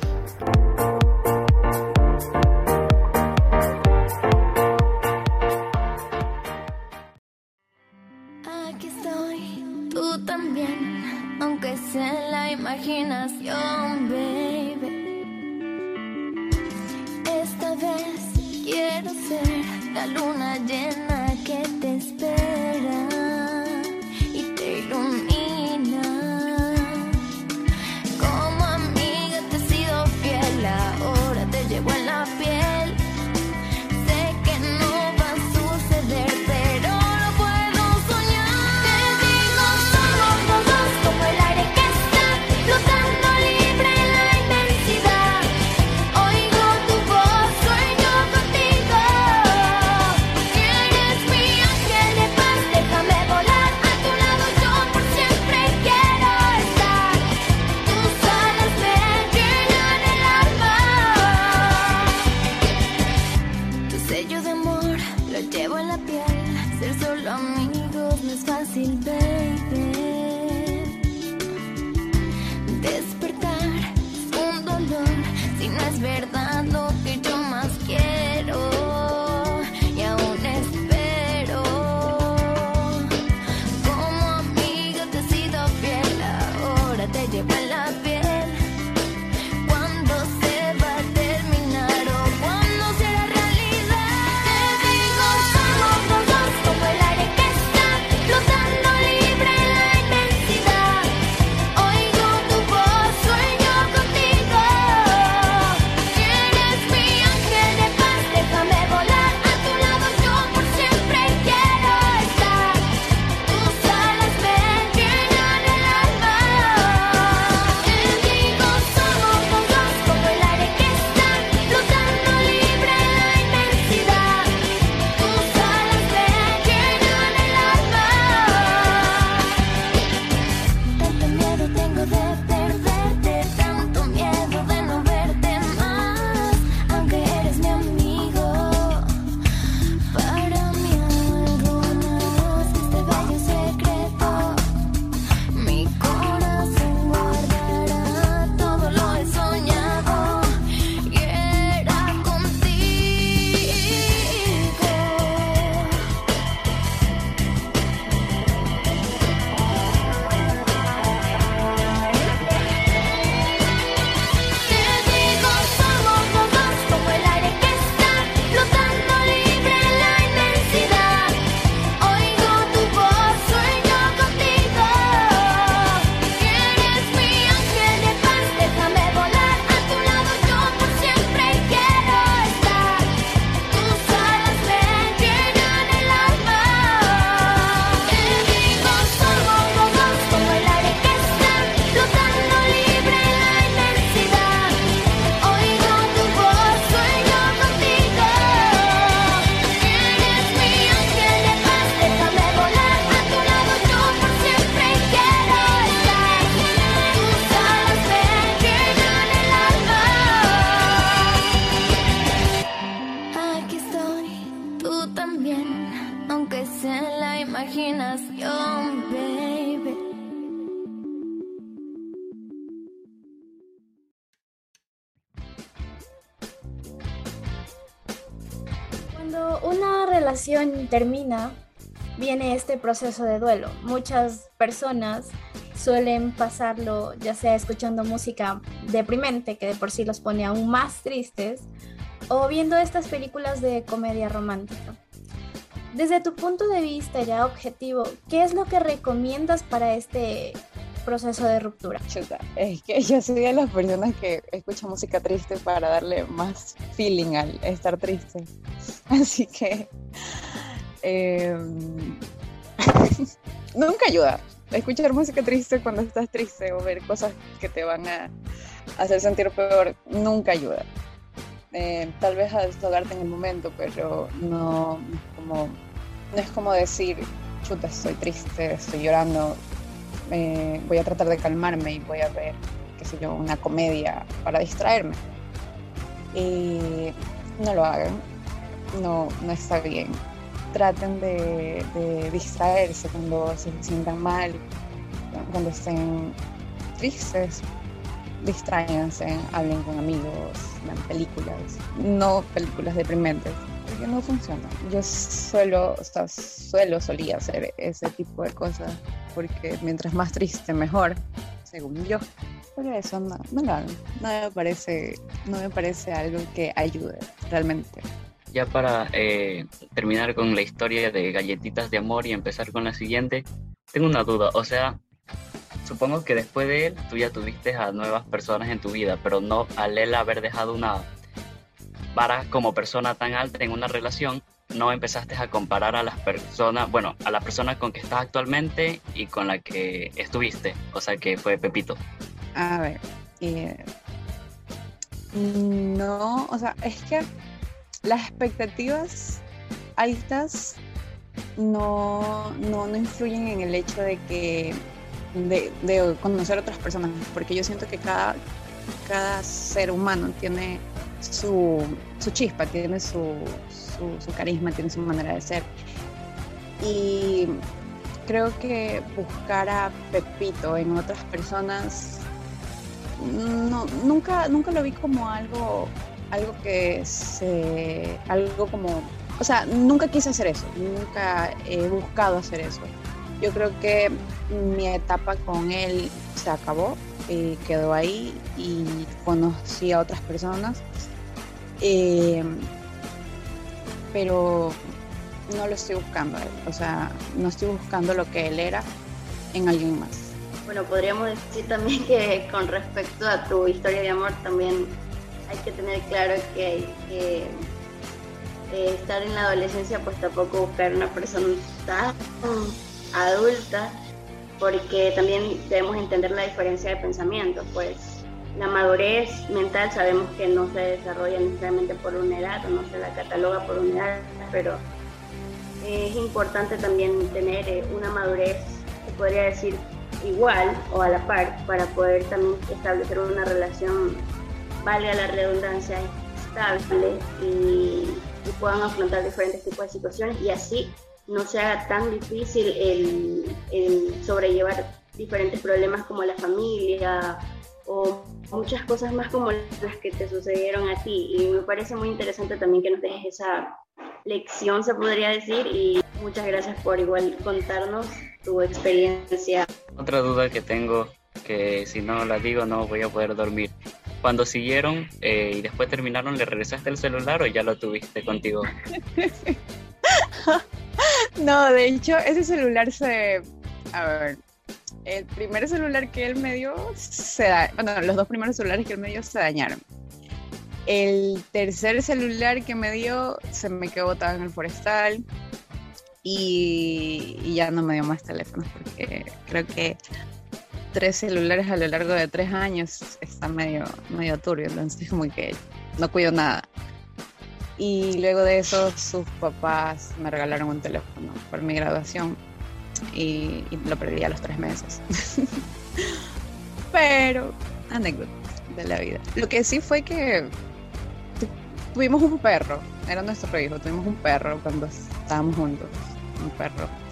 Termina, viene este proceso de duelo. Muchas personas suelen pasarlo ya sea escuchando música deprimente, que de por sí los pone aún más tristes, o viendo estas películas de comedia romántica. Desde tu punto de vista ya objetivo, ¿qué es lo que recomiendas para este proceso de ruptura? es que yo soy de las personas que escucha música triste para darle más feeling al estar triste. Así que em, nunca ayuda. Escuchar música triste cuando estás triste o ver cosas que te van a hacer sentir peor nunca ayuda. Eh, tal vez a desahogarte en el momento, pero no como no es como decir, chuta, estoy triste, estoy llorando, voy a tratar de calmarme y voy a ver, qué sé yo, una comedia para distraerme. Y no lo hagan, no, no está bien. Traten de, distraerse cuando se sientan mal, cuando estén tristes, distráiganse, hablen con amigos, vean películas, no películas deprimentes, porque no funciona. Yo suelo, o sea, suelo, solía hacer ese tipo de cosas porque mientras más triste, mejor, según yo. Pero eso no, no no me parece, no me parece algo que ayude realmente. Ya para eh, terminar con la historia de galletitas de amor y empezar con la siguiente, tengo una duda, o sea, supongo que después de él tú ya tuviste a nuevas personas en tu vida, pero no al él haber dejado una vara como persona tan alta en una relación, no empezaste a comparar a las personas, bueno, a la persona con que estás actualmente y con la que estuviste, o sea que fue Pepito. A ver, eh, no, o sea, es que las expectativas altas no, no, no influyen en el hecho de que de, de, conocer otras personas, porque yo siento que cada, cada ser humano tiene su, su chispa, tiene su, su, carisma, tiene su manera de ser. Y creo que buscar a Pepito en otras personas no, nunca, nunca lo vi como algo, algo que se, algo como, o sea, nunca quise hacer eso, nunca he buscado hacer eso. Yo creo que mi etapa con él se acabó quedó ahí y conocí a otras personas. Eh, pero no lo estoy buscando, o sea, no estoy buscando lo que él era en alguien más. Bueno, podríamos decir también que con respecto a tu historia de amor también hay que tener claro que, eh, estar en la adolescencia pues tampoco buscar una persona adulta porque también debemos entender la diferencia de pensamiento, pues la madurez mental sabemos que no se desarrolla necesariamente por una edad o no se la cataloga por una edad, pero es importante también tener eh, una madurez, se podría decir, igual o a la par para poder también establecer una relación, valga la redundancia, estable y, puedan afrontar diferentes tipos de situaciones y así no sea tan difícil el, el sobrellevar diferentes problemas como la familia o muchas cosas más como las que te sucedieron a ti. Y me parece muy interesante también que nos dejes esa lección, se podría decir, y muchas gracias por igual contarnos tu experiencia. Otra duda que tengo, que si no la digo no voy a poder dormir. Cuando siguieron eh, y después terminaron, ¿le regresaste el celular o ya lo tuviste contigo? no, de hecho, ese celular se... A ver, el primer celular que él me dio, se da, bueno, los dos primeros celulares que él me dio se dañaron. El tercer celular que me dio se me quedó botado en el forestal y, ya no me dio más teléfonos porque creo que tres celulares a lo largo de tres años está medio, medio turbio, entonces como que no cuido nada. Y luego de eso sus papás me regalaron un teléfono por mi graduación y, lo perdí a los tres meses. Pero, anécdota de la vida. Lo que sí fue que tuvimos un perro, era nuestro hijo, tuvimos un perro cuando estábamos juntos, un perro.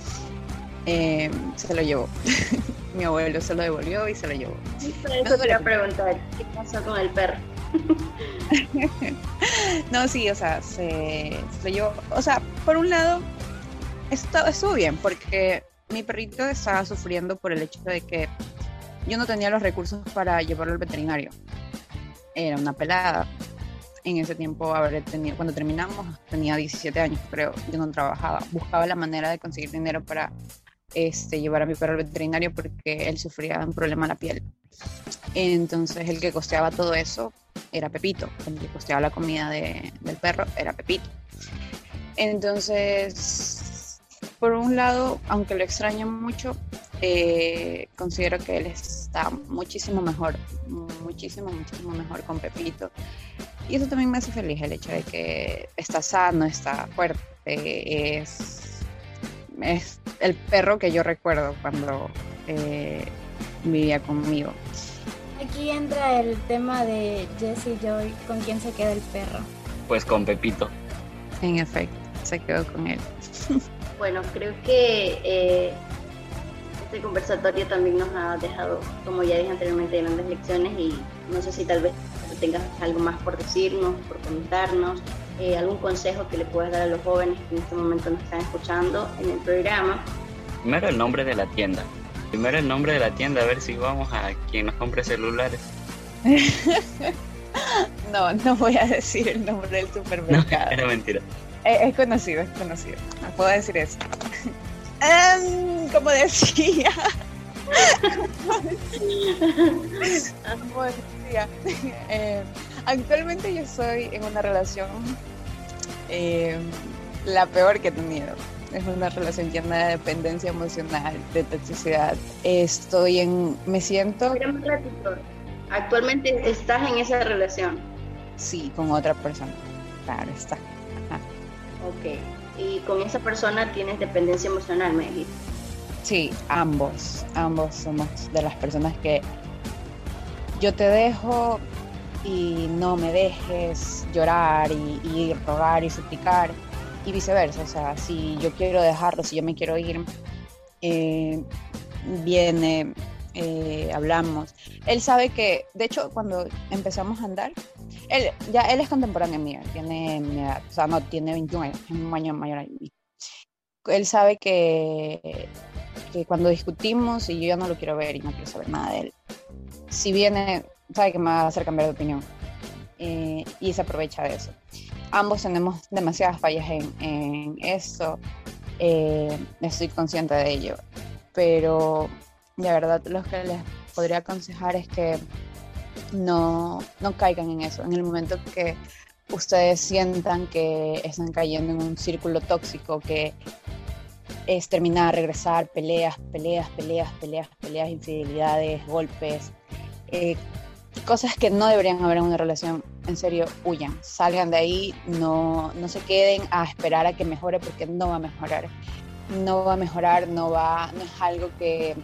Eh, se lo llevó. Mi abuelo se lo devolvió y se lo llevó. Eso quería preguntar, ¿qué pasó con el perro? no, sí, o sea, se, se yo, o sea, por un lado, esto, estuvo bien, porque mi perrito estaba sufriendo por el hecho de que yo no tenía los recursos para llevarlo al veterinario. Era una pelada. En ese tiempo, habré tenido, cuando terminamos, tenía 17 años, creo. Yo no trabajaba. Buscaba la manera de conseguir dinero para este, llevar a mi perro al veterinario porque él sufría un problema en la piel. Entonces, el que costeaba todo eso era Pepito. El que costeaba la comida de, del perro era Pepito. Entonces, por un lado, aunque lo extraño mucho, eh, considero que él está muchísimo mejor, muchísimo, muchísimo mejor con Pepito. Y eso también me hace feliz, el hecho de que está sano, está fuerte, es, es el perro que yo recuerdo cuando eh, vivía conmigo. Aquí entra el tema de Jesse Joy, ¿con quién se queda el perro? Pues con Pepito. En efecto, se quedó con él. Bueno, creo que eh, este conversatorio también nos ha dejado, como ya dije anteriormente, grandes lecciones y no sé si tal vez tengas algo más por decirnos, por comentarnos, eh, algún consejo que le puedas dar a los jóvenes que en este momento nos están escuchando en el programa. Primero el nombre de la tienda. Primero el nombre de la tienda, a ver si vamos a quien nos compre celulares. no, no voy a decir el nombre del supermercado. No, era mentira. Es, es conocido, es conocido. No puedo decir eso. Um, como decía. como decía. Eh, actualmente yo estoy en una relación eh, la peor que he tenido. Es una relación llena de dependencia emocional, de toxicidad. Estoy en. Me siento. Actualmente estás en esa relación. Sí, con otra persona. Claro, está. Ok y con esa persona tienes dependencia emocional, me dijiste. Sí, ambos, ambos somos de las personas que yo te dejo y no me dejes llorar y, rogar y suplicar y viceversa. O sea, si yo quiero dejarlo, si yo me quiero ir, eh, viene, eh, hablamos. Él sabe que, de hecho, cuando empezamos a andar, él, ya, él es contemporáneo mío, tiene mi edad, o sea, no, tiene 21 años, es un año mayor a mí. Él sabe que, que cuando discutimos y yo ya no lo quiero ver y no quiero saber nada de él, si viene, sabe que me va a hacer cambiar de opinión y se aprovecha de eso. Ambos tenemos demasiadas fallas en, en eso, eh, estoy consciente de ello, pero de verdad lo que les podría aconsejar es que no, no caigan en eso. En el momento que ustedes sientan que están cayendo en un círculo tóxico que es terminar, regresar, peleas, peleas, peleas, peleas, peleas, infidelidades, golpes, eh, cosas que no deberían haber en una relación, en serio, huyan, salgan de ahí, no, no se queden a esperar a que mejore porque no va a mejorar. No va a mejorar, no va, no es algo que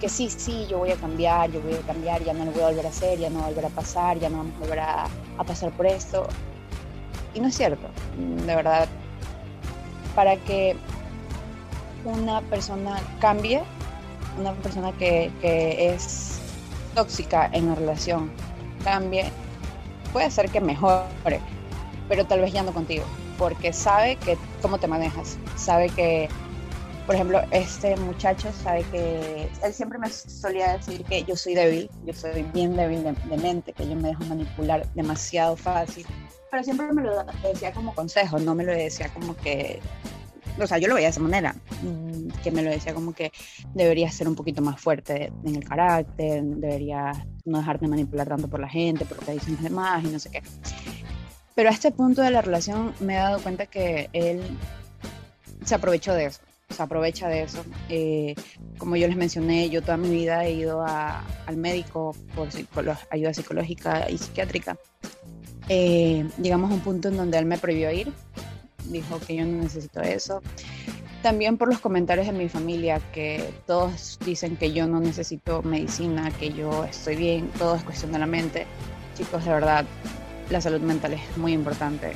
que sí, sí, yo voy a cambiar, yo voy a cambiar, ya no lo voy a volver a hacer, ya no va a volver a pasar, ya no vamos a volver a, pasar por esto. Y no es cierto, de verdad. Para que una persona cambie, una persona que, que es tóxica en la relación cambie, puede ser que mejore, pero tal vez ya no contigo, porque sabe que cómo te manejas, sabe que por ejemplo, este muchacho sabe que él siempre me solía decir que yo soy débil, yo soy bien débil de, mente, que yo me dejo manipular demasiado fácil, pero siempre me lo decía como consejo, no me lo decía como que, o sea, yo lo veía de esa manera, mm, que me lo decía como que debería ser un poquito más fuerte en el carácter, debería no dejarte manipular tanto por la gente, por lo que dicen los demás y no sé qué. Pero a este punto de la relación me he dado cuenta que él se aprovechó de eso se aprovecha de eso. Eh, como yo les mencioné, yo toda mi vida he ido al médico por ayuda psicológica y psiquiátrica. Eh, llegamos a un punto en donde él me prohibió ir, dijo que yo no necesito eso. También por los comentarios de mi familia, que todos dicen que yo no necesito medicina, que yo estoy bien, todo es cuestión de la mente. Chicos, de verdad, la salud mental es muy importante.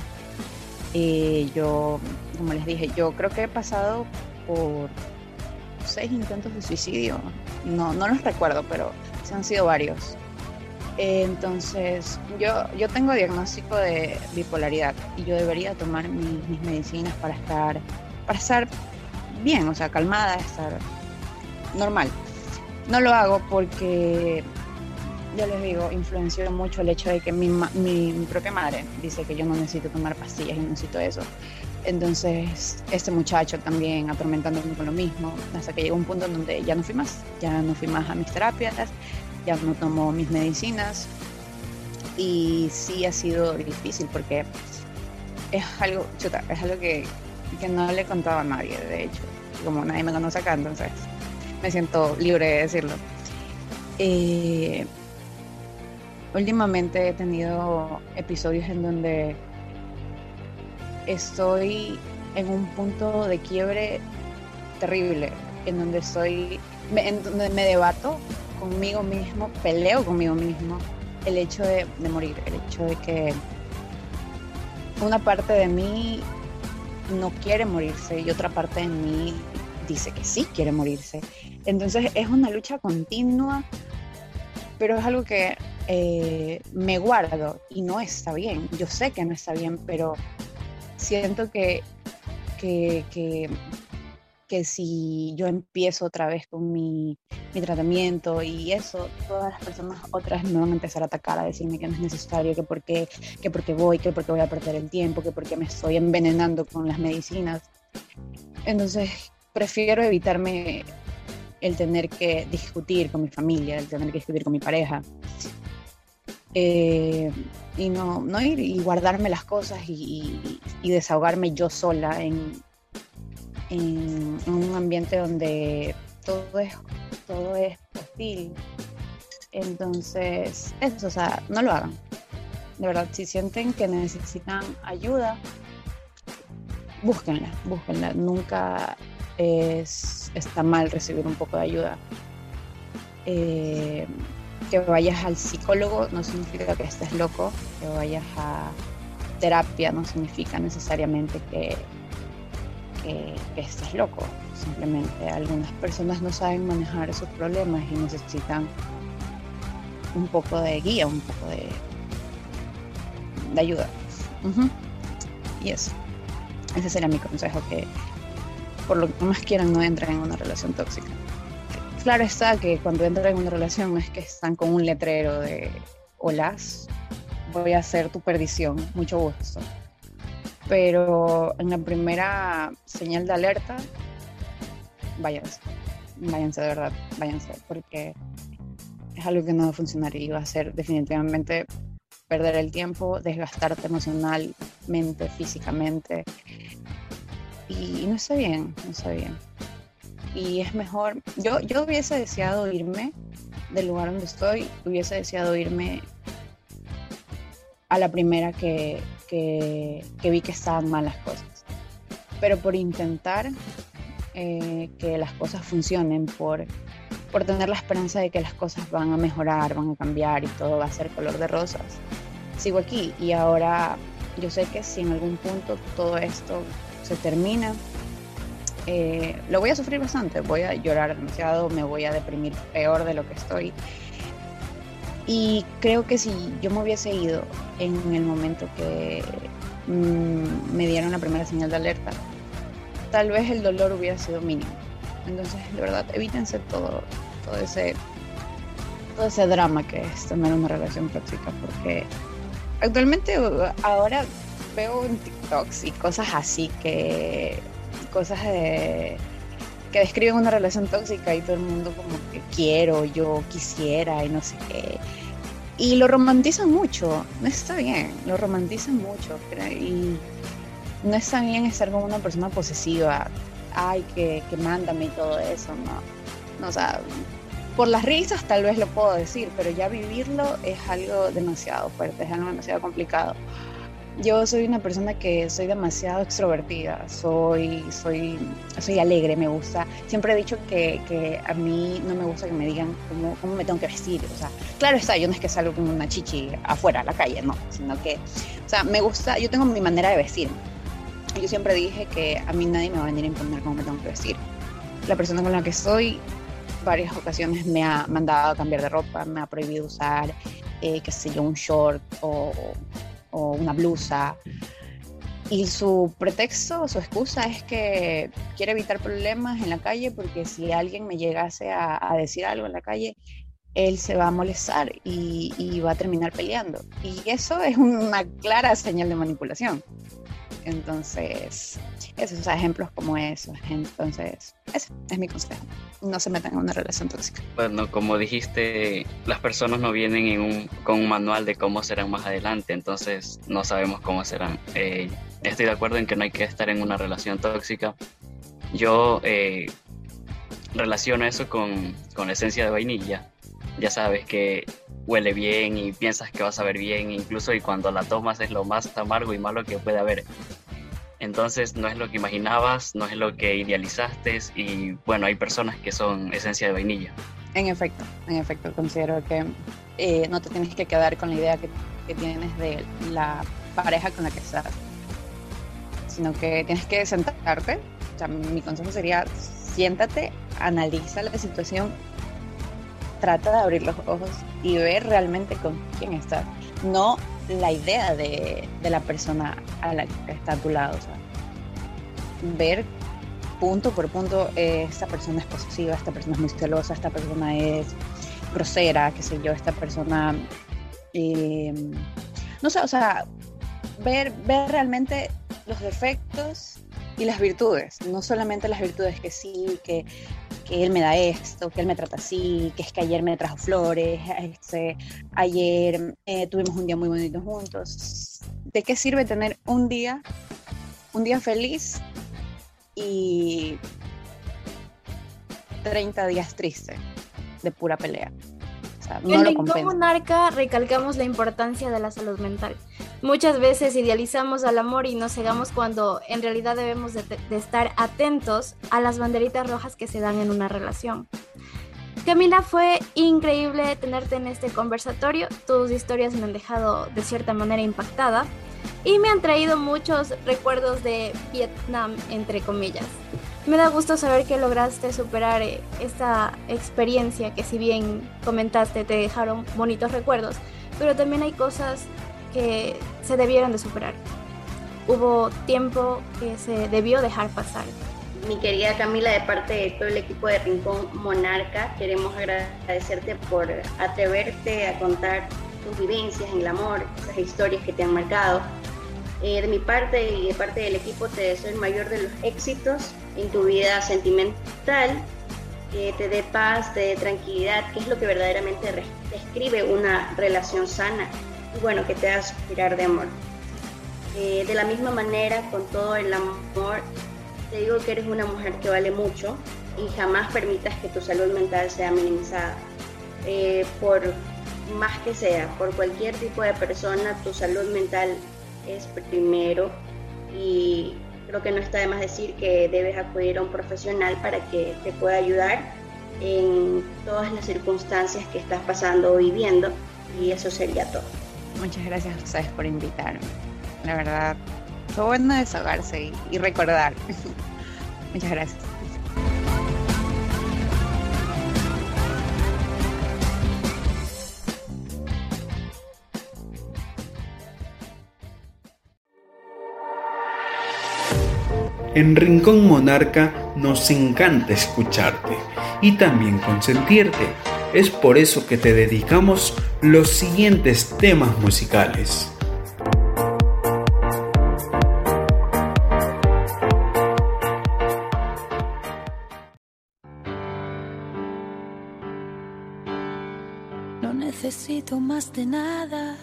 Y yo, como les dije, yo creo que he pasado por seis intentos de suicidio. No, no los recuerdo, pero se han sido varios. Entonces, yo, yo tengo diagnóstico de bipolaridad y yo debería tomar mis medicinas para estar, para estar bien, o sea, calmada, estar normal. No lo hago porque, ya les digo, influenció mucho el hecho de que mi, mi, propia madre dice que yo no necesito tomar pastillas y no necesito eso. Entonces, este muchacho también atormentándome con lo mismo, hasta que llegó un punto en donde ya no fui más, ya no fui más a mis terapias, ya no tomo mis medicinas. Y sí ha sido difícil porque es algo, chuta, es algo que, que no le he contado a nadie, de hecho. Como nadie me conoce acá, entonces me siento libre de decirlo. Eh, últimamente he tenido episodios en donde estoy en un punto de quiebre terrible, en donde estoy, en donde me debato conmigo mismo, peleo conmigo mismo el hecho de, morir, el hecho de que una parte de mí no quiere morirse y otra parte de mí dice que sí quiere morirse. Entonces es una lucha continua, pero es algo que eh, me guardo y no está bien. Yo sé que no está bien, pero siento que, que, si yo empiezo otra vez con mi, mi, tratamiento y eso, todas las personas otras me van a empezar a atacar, a decirme que no es necesario, que por qué, que porque voy, que porque voy a perder el tiempo, que porque me estoy envenenando con las medicinas. Entonces, prefiero evitarme el tener que discutir con mi familia, el tener que discutir con mi pareja. Eh, y no, no ir y guardarme las cosas y, desahogarme yo sola en, en, un ambiente donde todo es, todo es hostil. Entonces, eso, o sea, no lo hagan. De verdad, si sienten que necesitan ayuda, búsquenla, búsquenla. Nunca es, está mal recibir un poco de ayuda. Eh, que vayas al psicólogo no significa que estés loco, que vayas a terapia no significa necesariamente que, que, estés loco. Simplemente algunas personas no saben manejar esos problemas y necesitan un poco de guía, un poco de, de ayuda. Y eso. Ese sería mi consejo, que por lo que más quieran no entren en una relación tóxica. Claro está que cuando entran en una relación es que están con un letrero de holas, voy a hacer tu perdición, mucho gusto. Pero en la primera señal de alerta, váyanse, váyanse de verdad, váyanse, porque es algo que no va a funcionar y va a ser definitivamente perder el tiempo, desgastarte emocionalmente, físicamente, y no está bien, no está bien. Y es mejor, yo, yo hubiese deseado irme del lugar donde estoy, hubiese deseado irme a la primera que, que, vi que estaban mal las cosas. Pero por intentar eh, que las cosas funcionen, por, por tener la esperanza de que las cosas van a mejorar, van a cambiar y todo va a ser color de rosas, sigo aquí. Y ahora yo sé que si en algún punto todo esto se termina, eh, lo voy a sufrir bastante, voy a llorar demasiado, me voy a deprimir peor de lo que estoy. Y creo que si yo me hubiese ido en el momento que mm, me dieron la primera señal de alerta, tal vez el dolor hubiera sido mínimo. Entonces, de verdad, evítense todo, todo ese, todo ese drama que es tener una relación tóxica, porque actualmente ahora veo en TikToks y cosas así que. cosas de. que describen una relación tóxica y todo el mundo como que quiero, yo quisiera y no sé qué. Y lo romantizan mucho, no está bien, lo romantizan mucho. Y no está bien estar con una persona posesiva, ay, que, que mándame y todo eso, no. No, o sea, por las risas tal vez lo puedo decir, pero ya vivirlo es algo demasiado fuerte, es algo demasiado complicado yo soy una persona que soy demasiado extrovertida, soy, soy, soy alegre, me gusta. Siempre he dicho que, que a mí no me gusta que me digan cómo, cómo, me tengo que vestir. O sea, claro está, yo no es que salgo como una chichi afuera a la calle, no, sino que, o sea, me gusta, yo tengo mi manera de vestir. Yo siempre dije que a mí nadie me va a venir a imponer cómo me tengo que vestir. La persona con la que estoy varias ocasiones me ha mandado a cambiar de ropa, me ha prohibido usar eh, qué sé yo, un short o, una blusa. Y su pretexto su excusa es que quiere evitar problemas en la calle porque si alguien me llegase a, a decir algo en la calle, él se va a molestar y, y, va a terminar peleando. Y eso es una clara señal de manipulación. Entonces, esos ejemplos como esos. Entonces, ese es mi consejo. No se metan en una relación tóxica. Bueno, como dijiste, las personas no vienen en un, con un manual de cómo serán más adelante, entonces no sabemos cómo serán. Eh, estoy de acuerdo en que no hay que estar en una relación tóxica. Yo eh, relaciono eso con, con la esencia de vainilla. Ya sabes que huele bien y piensas que vas a ver bien, incluso y cuando la tomas es lo más amargo y malo que puede haber. Entonces no es lo que imaginabas, no es lo que idealizaste y bueno, hay personas que son esencia de vainilla. En efecto, en efecto, considero que eh, no te tienes que quedar con la idea que, que, tienes de la pareja con la que estás, sino que tienes que sentarte. O sea, mi consejo sería siéntate, analiza la situación, trata de abrir los ojos y ver realmente con quién estás. No la idea de, de, la persona a la que está a tu lado. O sea, ver punto por punto, eh, esta persona es posesiva, esta persona es muy celosa, esta persona es grosera, qué sé yo, esta persona... Eh, no sé, o sea, ver, ver realmente los defectos y las virtudes, no solamente las virtudes que sí, que, que él me da esto, que él me trata así, que es que ayer me trajo flores, este, ayer eh, tuvimos un día muy bonito juntos. ¿De qué sirve tener un día, un día feliz y 30 días tristes de pura pelea? Sea, no en lo compensa. Monarca recalcamos la importancia de la salud mental. Muchas veces idealizamos al amor y nos cegamos cuando en realidad debemos de, de, estar atentos a las banderitas rojas que se dan en una relación. Camila, fue increíble tenerte en este conversatorio. Tus historias me han dejado de cierta manera impactada y me han traído muchos recuerdos de Vietnam, entre comillas. Me da gusto saber que lograste superar eh, esta experiencia que si bien comentaste te dejaron bonitos recuerdos, pero también hay cosas que se debieron de superar. Hubo tiempo que se debió dejar pasar. Mi querida Camila, de parte de todo el equipo de Rincón Monarca, queremos agradecerte por atreverte a contar tus vivencias en el amor, esas historias que te han marcado. Eh, de mi parte y de parte del equipo te deseo el mayor de los éxitos en tu vida sentimental, que te dé paz, te dé tranquilidad, que es lo que verdaderamente describe una relación sana y bueno, que te haga suspirar de amor. Eh, de la misma manera, con todo el amor, te digo que eres una mujer que vale mucho y jamás permitas que tu salud mental sea minimizada. Eh, por más que sea, por cualquier tipo de persona, tu salud mental es primero y creo que no está de más decir que debes acudir a un profesional para que te pueda ayudar en todas las circunstancias que estás pasando o viviendo y eso sería todo. Muchas gracias a ustedes por invitarme. La verdad, fue bueno desahogarse y, y recordar. Muchas gracias. En Rincón Monarca nos encanta escucharte y también consentirte. Es por eso que te dedicamos los siguientes temas musicales. No necesito más de nada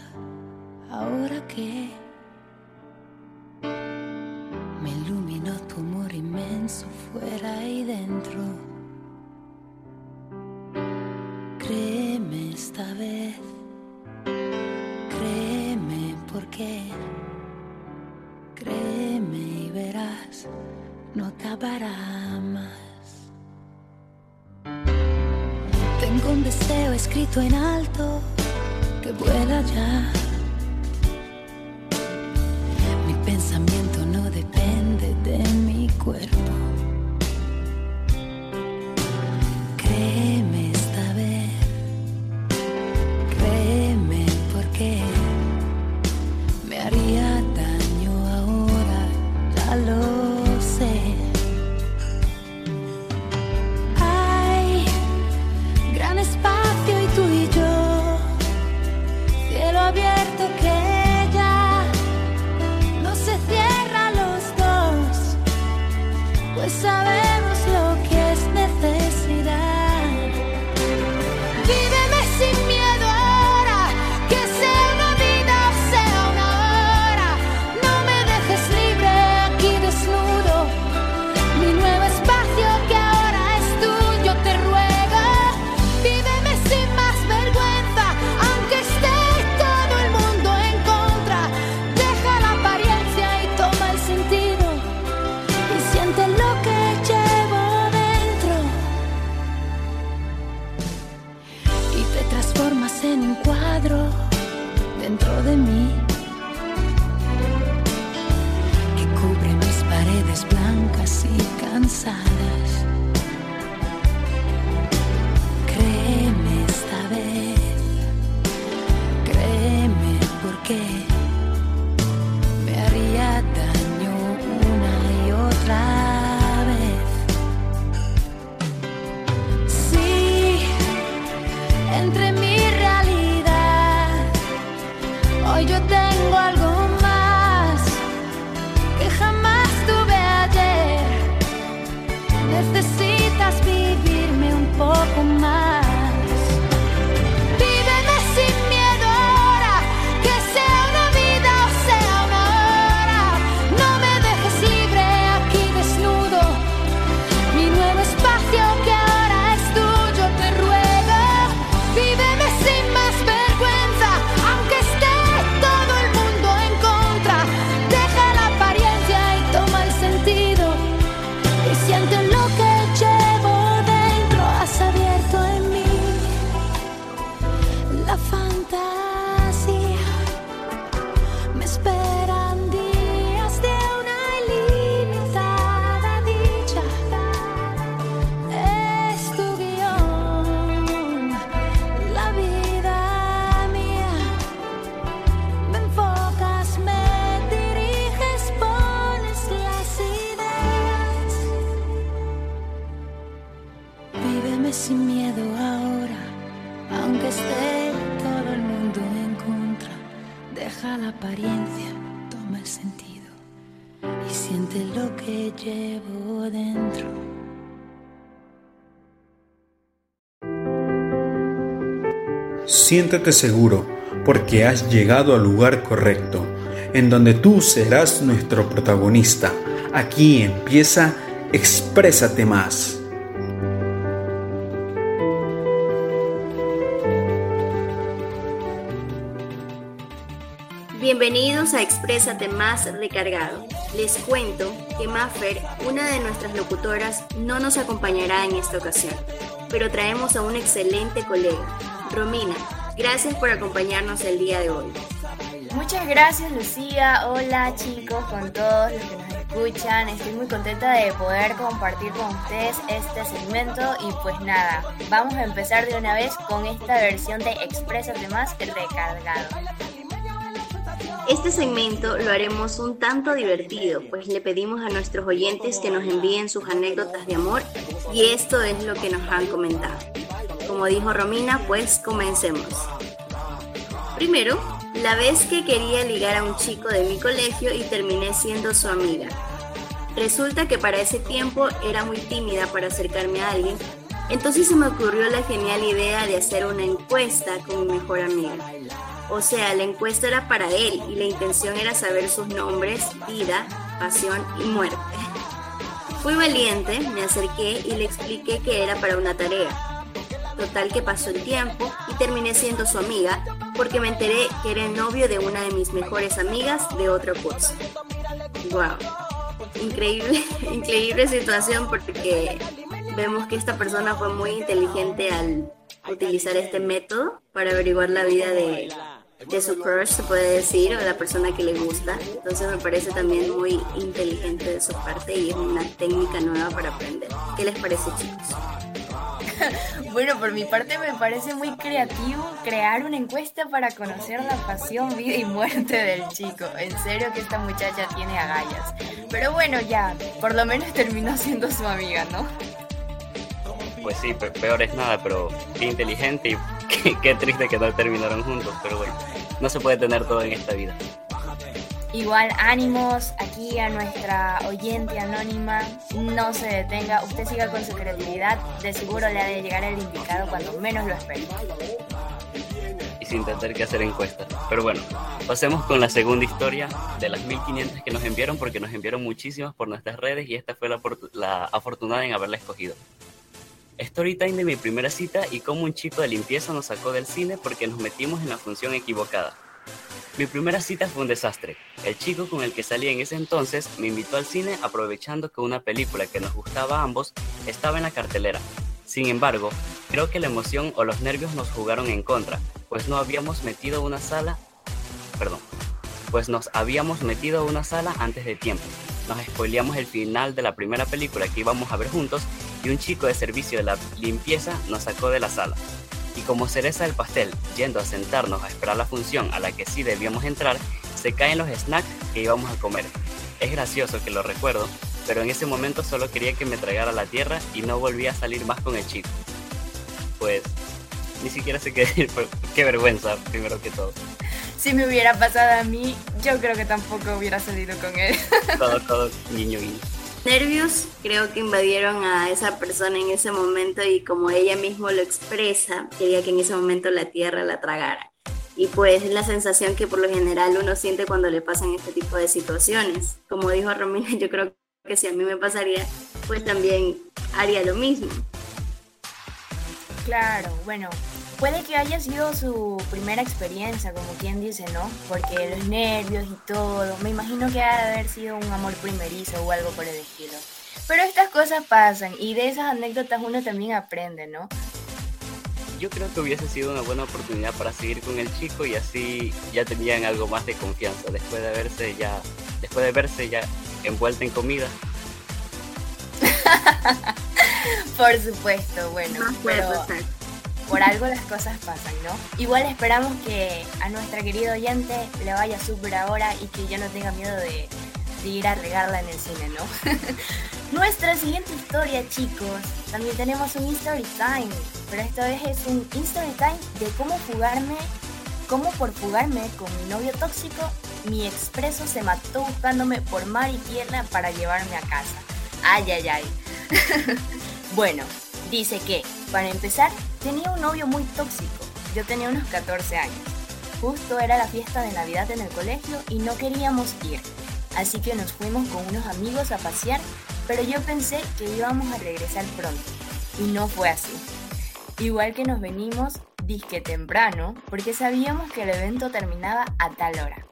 ahora que inmenso fuera y dentro. Créeme esta vez, créeme porque, créeme y verás, no acabará más. Tengo un deseo escrito en alto que vuela ya. Mi pensamiento no depende de mi cuerpo. Siéntete seguro porque has llegado al lugar correcto, en donde tú serás nuestro protagonista. Aquí empieza Exprésate más. Bienvenidos a Exprésate Más Recargado. Les cuento que Maffer, una de nuestras locutoras, no nos acompañará en esta ocasión, pero traemos a un excelente colega, Romina. Gracias por acompañarnos el día de hoy. Muchas gracias Lucía, hola chicos, con todos los que nos escuchan. Estoy muy contenta de poder compartir con ustedes este segmento y pues nada, vamos a empezar de una vez con esta versión de Exprésate Más recargado. Este segmento lo haremos un tanto divertido, pues le pedimos a nuestros oyentes que nos envíen sus anécdotas de amor y esto es lo que nos han comentado. Como dijo Romina, pues comencemos. Primero, la vez que quería ligar a un chico de mi colegio y terminé siendo su amiga. Resulta que para ese tiempo era muy tímida para acercarme a alguien, entonces se me ocurrió la genial idea de hacer una encuesta con mi mejor amiga. O sea, la encuesta era para él y la intención era saber sus nombres, vida, pasión y muerte. Fui valiente, me acerqué y le expliqué que era para una tarea. Total que pasó el tiempo y terminé siendo su amiga porque me enteré que era el novio de una de mis mejores amigas de otro curso. Wow. Increíble, increíble situación porque vemos que esta persona fue muy inteligente al utilizar este método para averiguar la vida de, de su crush, se puede decir, o de la persona que le gusta. Entonces me parece también muy inteligente de su parte y es una técnica nueva para aprender. ¿Qué les parece, chicos? bueno, por mi parte me parece muy creativo crear una encuesta para conocer la pasión, vida y muerte del chico. En serio que esta muchacha tiene agallas. Pero bueno, ya, por lo menos terminó siendo su amiga, ¿no? Pues sí, peor es nada, pero qué inteligente y qué, triste que no terminaron juntos, pero bueno, no se puede tener todo en esta vida. Igual ánimos aquí a nuestra oyente anónima, no se detenga, usted siga con su creatividad, de seguro le ha de llegar el indicado cuando menos lo espere. Y sin tener que hacer encuestas. Pero bueno, pasemos con la segunda historia de las 1500 que nos enviaron, porque nos enviaron muchísimas por nuestras redes y esta fue la, afortunada en haberla escogido. Story time de mi primera cita y cómo un chico de limpieza nos sacó del cine porque nos metimos en la función equivocada. Mi primera cita fue un desastre. El chico con el que salí en ese entonces me invitó al cine aprovechando que una película que nos gustaba a ambos estaba en la cartelera. Sin embargo, creo que la emoción o los nervios nos jugaron en contra, pues no habíamos metido una sala, perdón, pues nos habíamos metido una sala antes de tiempo. Nos spoileamos el final de la primera película que íbamos a ver juntos y un chico de servicio de la limpieza nos sacó de la sala. Y como cereza del pastel, yendo a sentarnos a esperar la función a la que sí debíamos entrar, se caen los snacks que íbamos a comer. Es gracioso que lo recuerdo, pero en ese momento solo quería que me tragara la tierra y no volví a salir más con el chico. Pues ni siquiera sé qué decir, qué vergüenza, primero que todo. Si me hubiera pasado a mí, yo creo que tampoco hubiera salido con él. todo, todo, niño, niño nervios creo que invadieron a esa persona en ese momento y como ella mismo lo expresa, quería que en ese momento la tierra la tragara. Y pues es la sensación que por lo general uno siente cuando le pasan este tipo de situaciones. Como dijo Romina, yo creo que si a mí me pasaría, pues también haría lo mismo. Claro, bueno, puede que haya sido su primera experiencia, como quien dice, ¿no? Porque los nervios y todo, me imagino que ha de haber sido un amor primerizo o algo por el estilo. Pero estas cosas pasan y de esas anécdotas uno también aprende, ¿no? Yo creo que hubiese sido una buena oportunidad para seguir con el chico y así ya tenían algo más de confianza después de verse ya, después de verse ya envuelta en comida. por supuesto, bueno, pero por algo las cosas pasan, ¿no? Igual esperamos que a nuestra querida oyente le vaya súper ahora y que ya no tenga miedo de, ir a regarla en el cine, ¿no? nuestra siguiente historia, chicos, también tenemos un History Time, pero esta vez es un History Time de cómo fugarme, cómo por fugarme con mi novio tóxico mi expreso se mató buscándome por mar y tierra para llevarme a casa. Ay, ay, ay. bueno, dice que, para empezar, tenía un novio muy tóxico. Yo tenía unos 14 años. Justo era la fiesta de Navidad en el colegio y no queríamos ir. Así que nos fuimos con unos amigos a pasear, pero yo pensé que íbamos a regresar pronto. Y no fue así. Igual que nos venimos disque temprano, porque sabíamos que el evento terminaba a tal hora.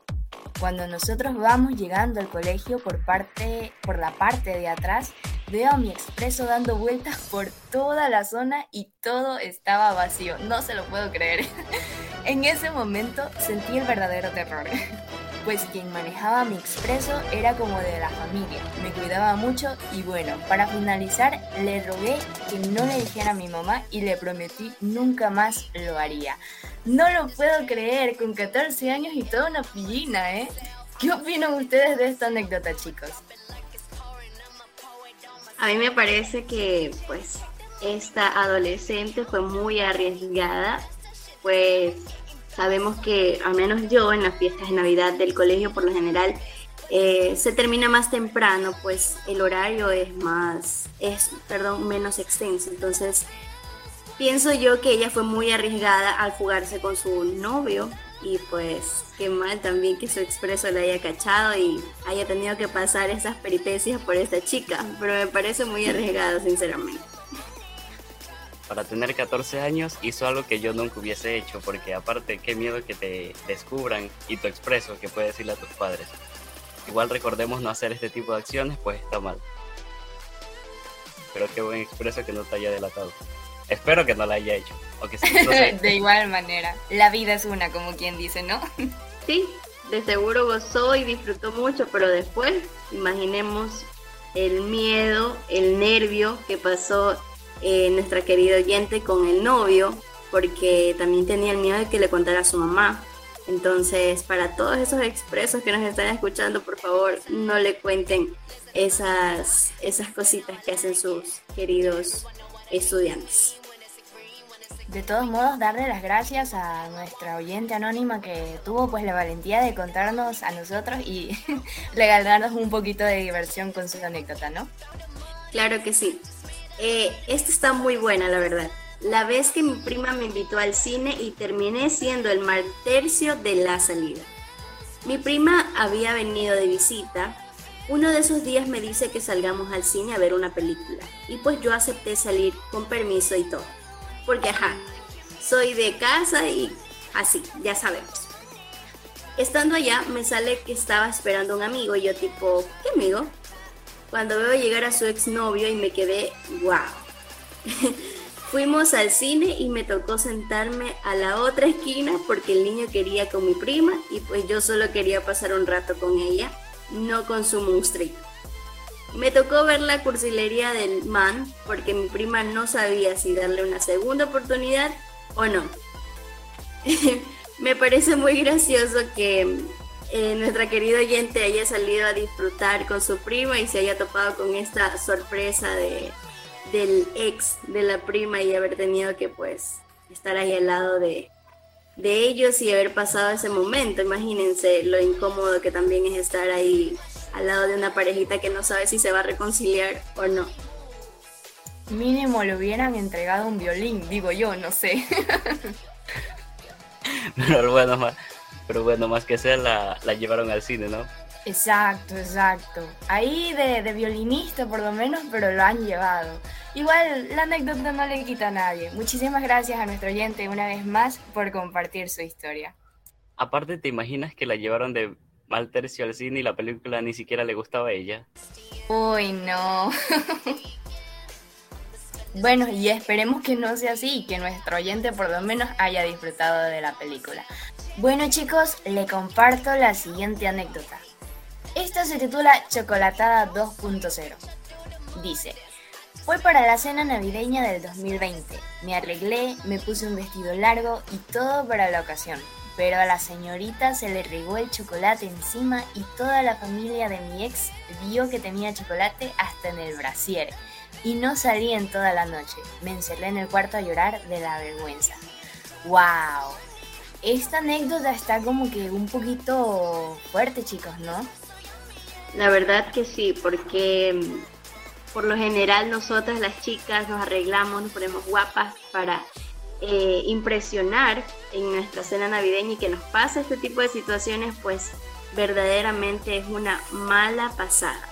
Cuando nosotros vamos llegando al colegio por, parte, por la parte de atrás, veo a mi expreso dando vueltas por toda la zona y todo estaba vacío. No se lo puedo creer. en ese momento sentí el verdadero terror pues quien manejaba mi expreso era como de la familia, me cuidaba mucho y bueno, para finalizar le rogué que no le dijera a mi mamá y le prometí nunca más lo haría. No lo puedo creer, con 14 años y toda una pillina, ¿eh? ¿Qué opinan ustedes de esta anécdota, chicos? A mí me parece que pues esta adolescente fue muy arriesgada, pues Sabemos que, al menos yo, en las fiestas de Navidad del colegio, por lo general, eh, se termina más temprano, pues el horario es más, es, perdón, menos extenso. Entonces, pienso yo que ella fue muy arriesgada al jugarse con su novio y pues qué mal también que su expreso la haya cachado y haya tenido que pasar esas peripecias por esta chica, pero me parece muy arriesgado, sinceramente para tener 14 años hizo algo que yo nunca hubiese hecho, porque aparte qué miedo que te descubran y tu expreso que puedes decirle a tus padres. Igual recordemos no hacer este tipo de acciones, pues está mal. Pero qué buen expreso que no te haya delatado. Espero que no la haya hecho. O que de igual manera, la vida es una, como quien dice, ¿no? sí, de seguro gozó y disfrutó mucho, pero después, imaginemos el miedo, el nervio que pasó eh, nuestra querida oyente con el novio, porque también tenía el miedo de que le contara a su mamá. Entonces, para todos esos expresos que nos están escuchando, por favor, no le cuenten esas, esas cositas que hacen sus queridos estudiantes. De todos modos, darle las gracias a nuestra oyente anónima que tuvo pues la valentía de contarnos a nosotros y regalarnos un poquito de diversión con su anécdota, ¿no? Claro que sí. Eh, esta está muy buena, la verdad. La vez que mi prima me invitó al cine y terminé siendo el mal tercio de la salida. Mi prima había venido de visita. Uno de esos días me dice que salgamos al cine a ver una película. Y pues yo acepté salir con permiso y todo. Porque ajá, soy de casa y así, ya sabemos. Estando allá me sale que estaba esperando un amigo y yo tipo, ¿qué amigo? cuando veo llegar a su exnovio y me quedé, wow. Fuimos al cine y me tocó sentarme a la otra esquina porque el niño quería con mi prima y pues yo solo quería pasar un rato con ella, no con su monstruito. Me tocó ver la cursilería del man porque mi prima no sabía si darle una segunda oportunidad o no. me parece muy gracioso que eh, nuestra querida oyente haya salido a disfrutar con su prima y se haya topado con esta sorpresa de, del ex de la prima y haber tenido que pues estar ahí al lado de, de ellos y haber pasado ese momento. Imagínense lo incómodo que también es estar ahí al lado de una parejita que no sabe si se va a reconciliar o no. Mínimo le hubieran entregado un violín, digo yo, no sé. Pero bueno, pero bueno, más que sea la, llevaron al cine, ¿no? Exacto, exacto. Ahí de, de, violinista por lo menos, pero lo han llevado. Igual la anécdota no le quita a nadie. Muchísimas gracias a nuestro oyente una vez más por compartir su historia. Aparte, ¿te imaginas que la llevaron de mal tercio al la película ni siquiera le gustaba a ella? Uy, no. bueno, y esperemos que no sea así y que nuestro oyente por lo menos haya disfrutado de la película. Bueno chicos, le comparto la siguiente anécdota. Esta se titula Chocolatada 2.0. Dice, fue para la cena navideña del 2020. Me arreglé, me puse un vestido largo y todo para la ocasión. Pero a la señorita se le regó el chocolate encima y toda la familia de mi ex vio que tenía chocolate hasta en el brasier. Y no salí en toda la noche. Me encerré en el cuarto a llorar de la vergüenza. ¡Wow! esta anécdota está como que un poquito fuerte, chicos, ¿no? La verdad que sí, porque mm, por lo general nosotras las chicas nos arreglamos, nos ponemos guapas para eh, impresionar en nuestra cena navideña y que nos pase este tipo de situaciones, pues verdaderamente es una mala pasada.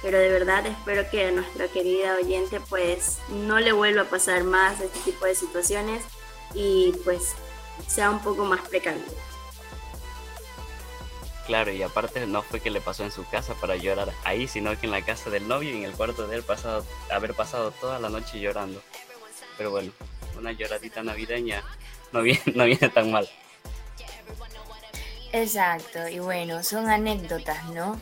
Pero de verdad espero que a nuestra querida oyente pues no le vuelva a pasar más este tipo de situaciones y pues sea un poco más precavido. Claro, y aparte no fue que le pasó en su casa para llorar ahí, sino que en la casa del novio y en el cuarto de él pasado, haber pasado toda la noche llorando. Pero bueno, una lloradita navideña no viene, no viene tan mal. Exacto, y bueno, son anécdotas, ¿no?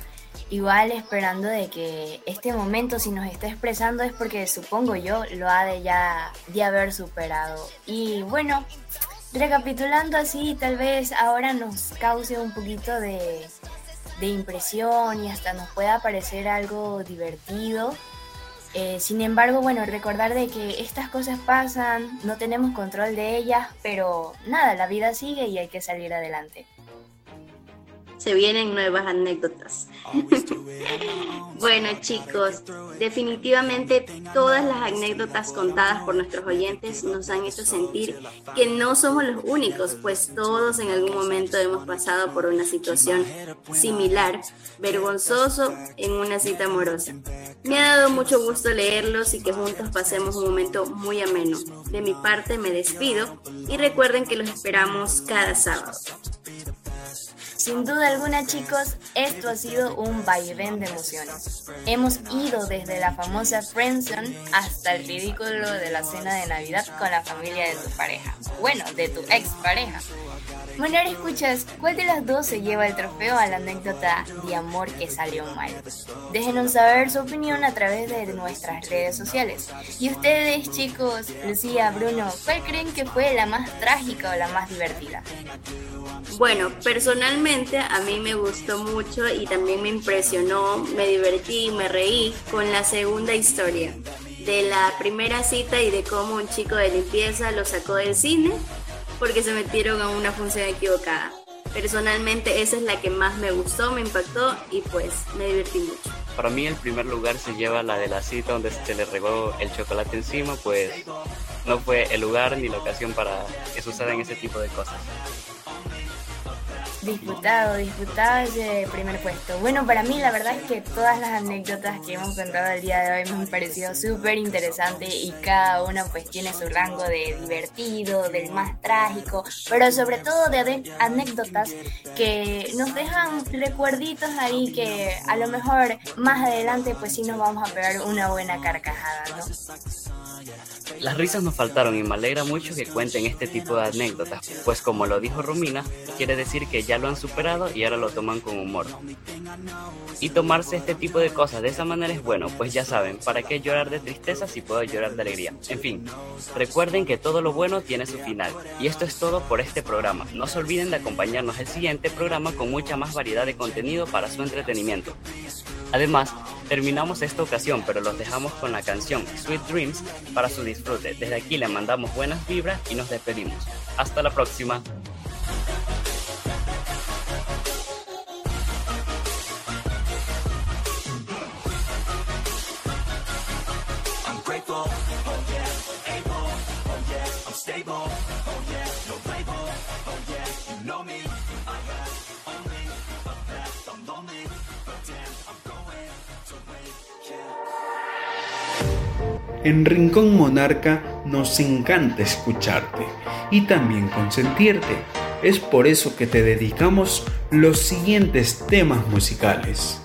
Igual esperando de que este momento si nos está expresando es porque supongo yo lo ha de ya de haber superado. Y bueno, recapitulando así, tal vez ahora nos cause un poquito de, de impresión y hasta nos pueda parecer algo divertido. Eh, sin embargo, bueno, recordar de que estas cosas pasan, no tenemos control de ellas, pero nada, la vida sigue y hay que salir adelante se vienen nuevas anécdotas. bueno chicos, definitivamente todas las anécdotas contadas por nuestros oyentes nos han hecho sentir que no somos los únicos, pues todos en algún momento hemos pasado por una situación similar, vergonzoso en una cita amorosa. Me ha dado mucho gusto leerlos y que juntos pasemos un momento muy ameno. De mi parte me despido y recuerden que los esperamos cada sábado. Sin duda alguna, chicos, esto ha sido un vaivén de emociones. Hemos ido desde la famosa friendzone hasta el ridículo de la cena de Navidad con la familia de tu pareja. Bueno, de tu ex pareja. Bueno, ahora escuchas, ¿cuál de las dos se lleva el trofeo a la anécdota de amor que salió mal? Déjenos saber su opinión a través de nuestras redes sociales. Y ustedes, chicos, Lucía, Bruno, ¿cuál creen que fue la más trágica o la más divertida? Bueno, personalmente a mí me gustó mucho y también me impresionó, me divertí, me reí con la segunda historia de la primera cita y de cómo un chico de limpieza lo sacó del cine porque se metieron a una función equivocada. Personalmente esa es la que más me gustó, me impactó y pues me divertí mucho. Para mí el primer lugar se lleva la de la cita donde se le regó el chocolate encima, pues no fue el lugar ni la ocasión para que sucedan ese tipo de cosas. Disputado, disputado ese primer puesto. Bueno, para mí la verdad es que todas las anécdotas que hemos contado el día de hoy me han parecido súper interesantes y cada una pues tiene su rango de divertido, del más trágico, pero sobre todo de anécdotas que nos dejan recuerditos ahí que a lo mejor más adelante pues sí nos vamos a pegar una buena carcajada, ¿no? Las risas nos faltaron y me alegra mucho que cuenten este tipo de anécdotas, pues como lo dijo Romina, quiere decir que ya lo han superado y ahora lo toman con humor. Y tomarse este tipo de cosas de esa manera es bueno, pues ya saben, ¿para qué llorar de tristeza si puedo llorar de alegría? En fin, recuerden que todo lo bueno tiene su final. Y esto es todo por este programa. No se olviden de acompañarnos el siguiente programa con mucha más variedad de contenido para su entretenimiento. Además, terminamos esta ocasión, pero los dejamos con la canción Sweet Dreams para su disfrute. Desde aquí le mandamos buenas vibras y nos despedimos. Hasta la próxima. En Rincón Monarca nos encanta escucharte y también consentirte. Es por eso que te dedicamos los siguientes temas musicales.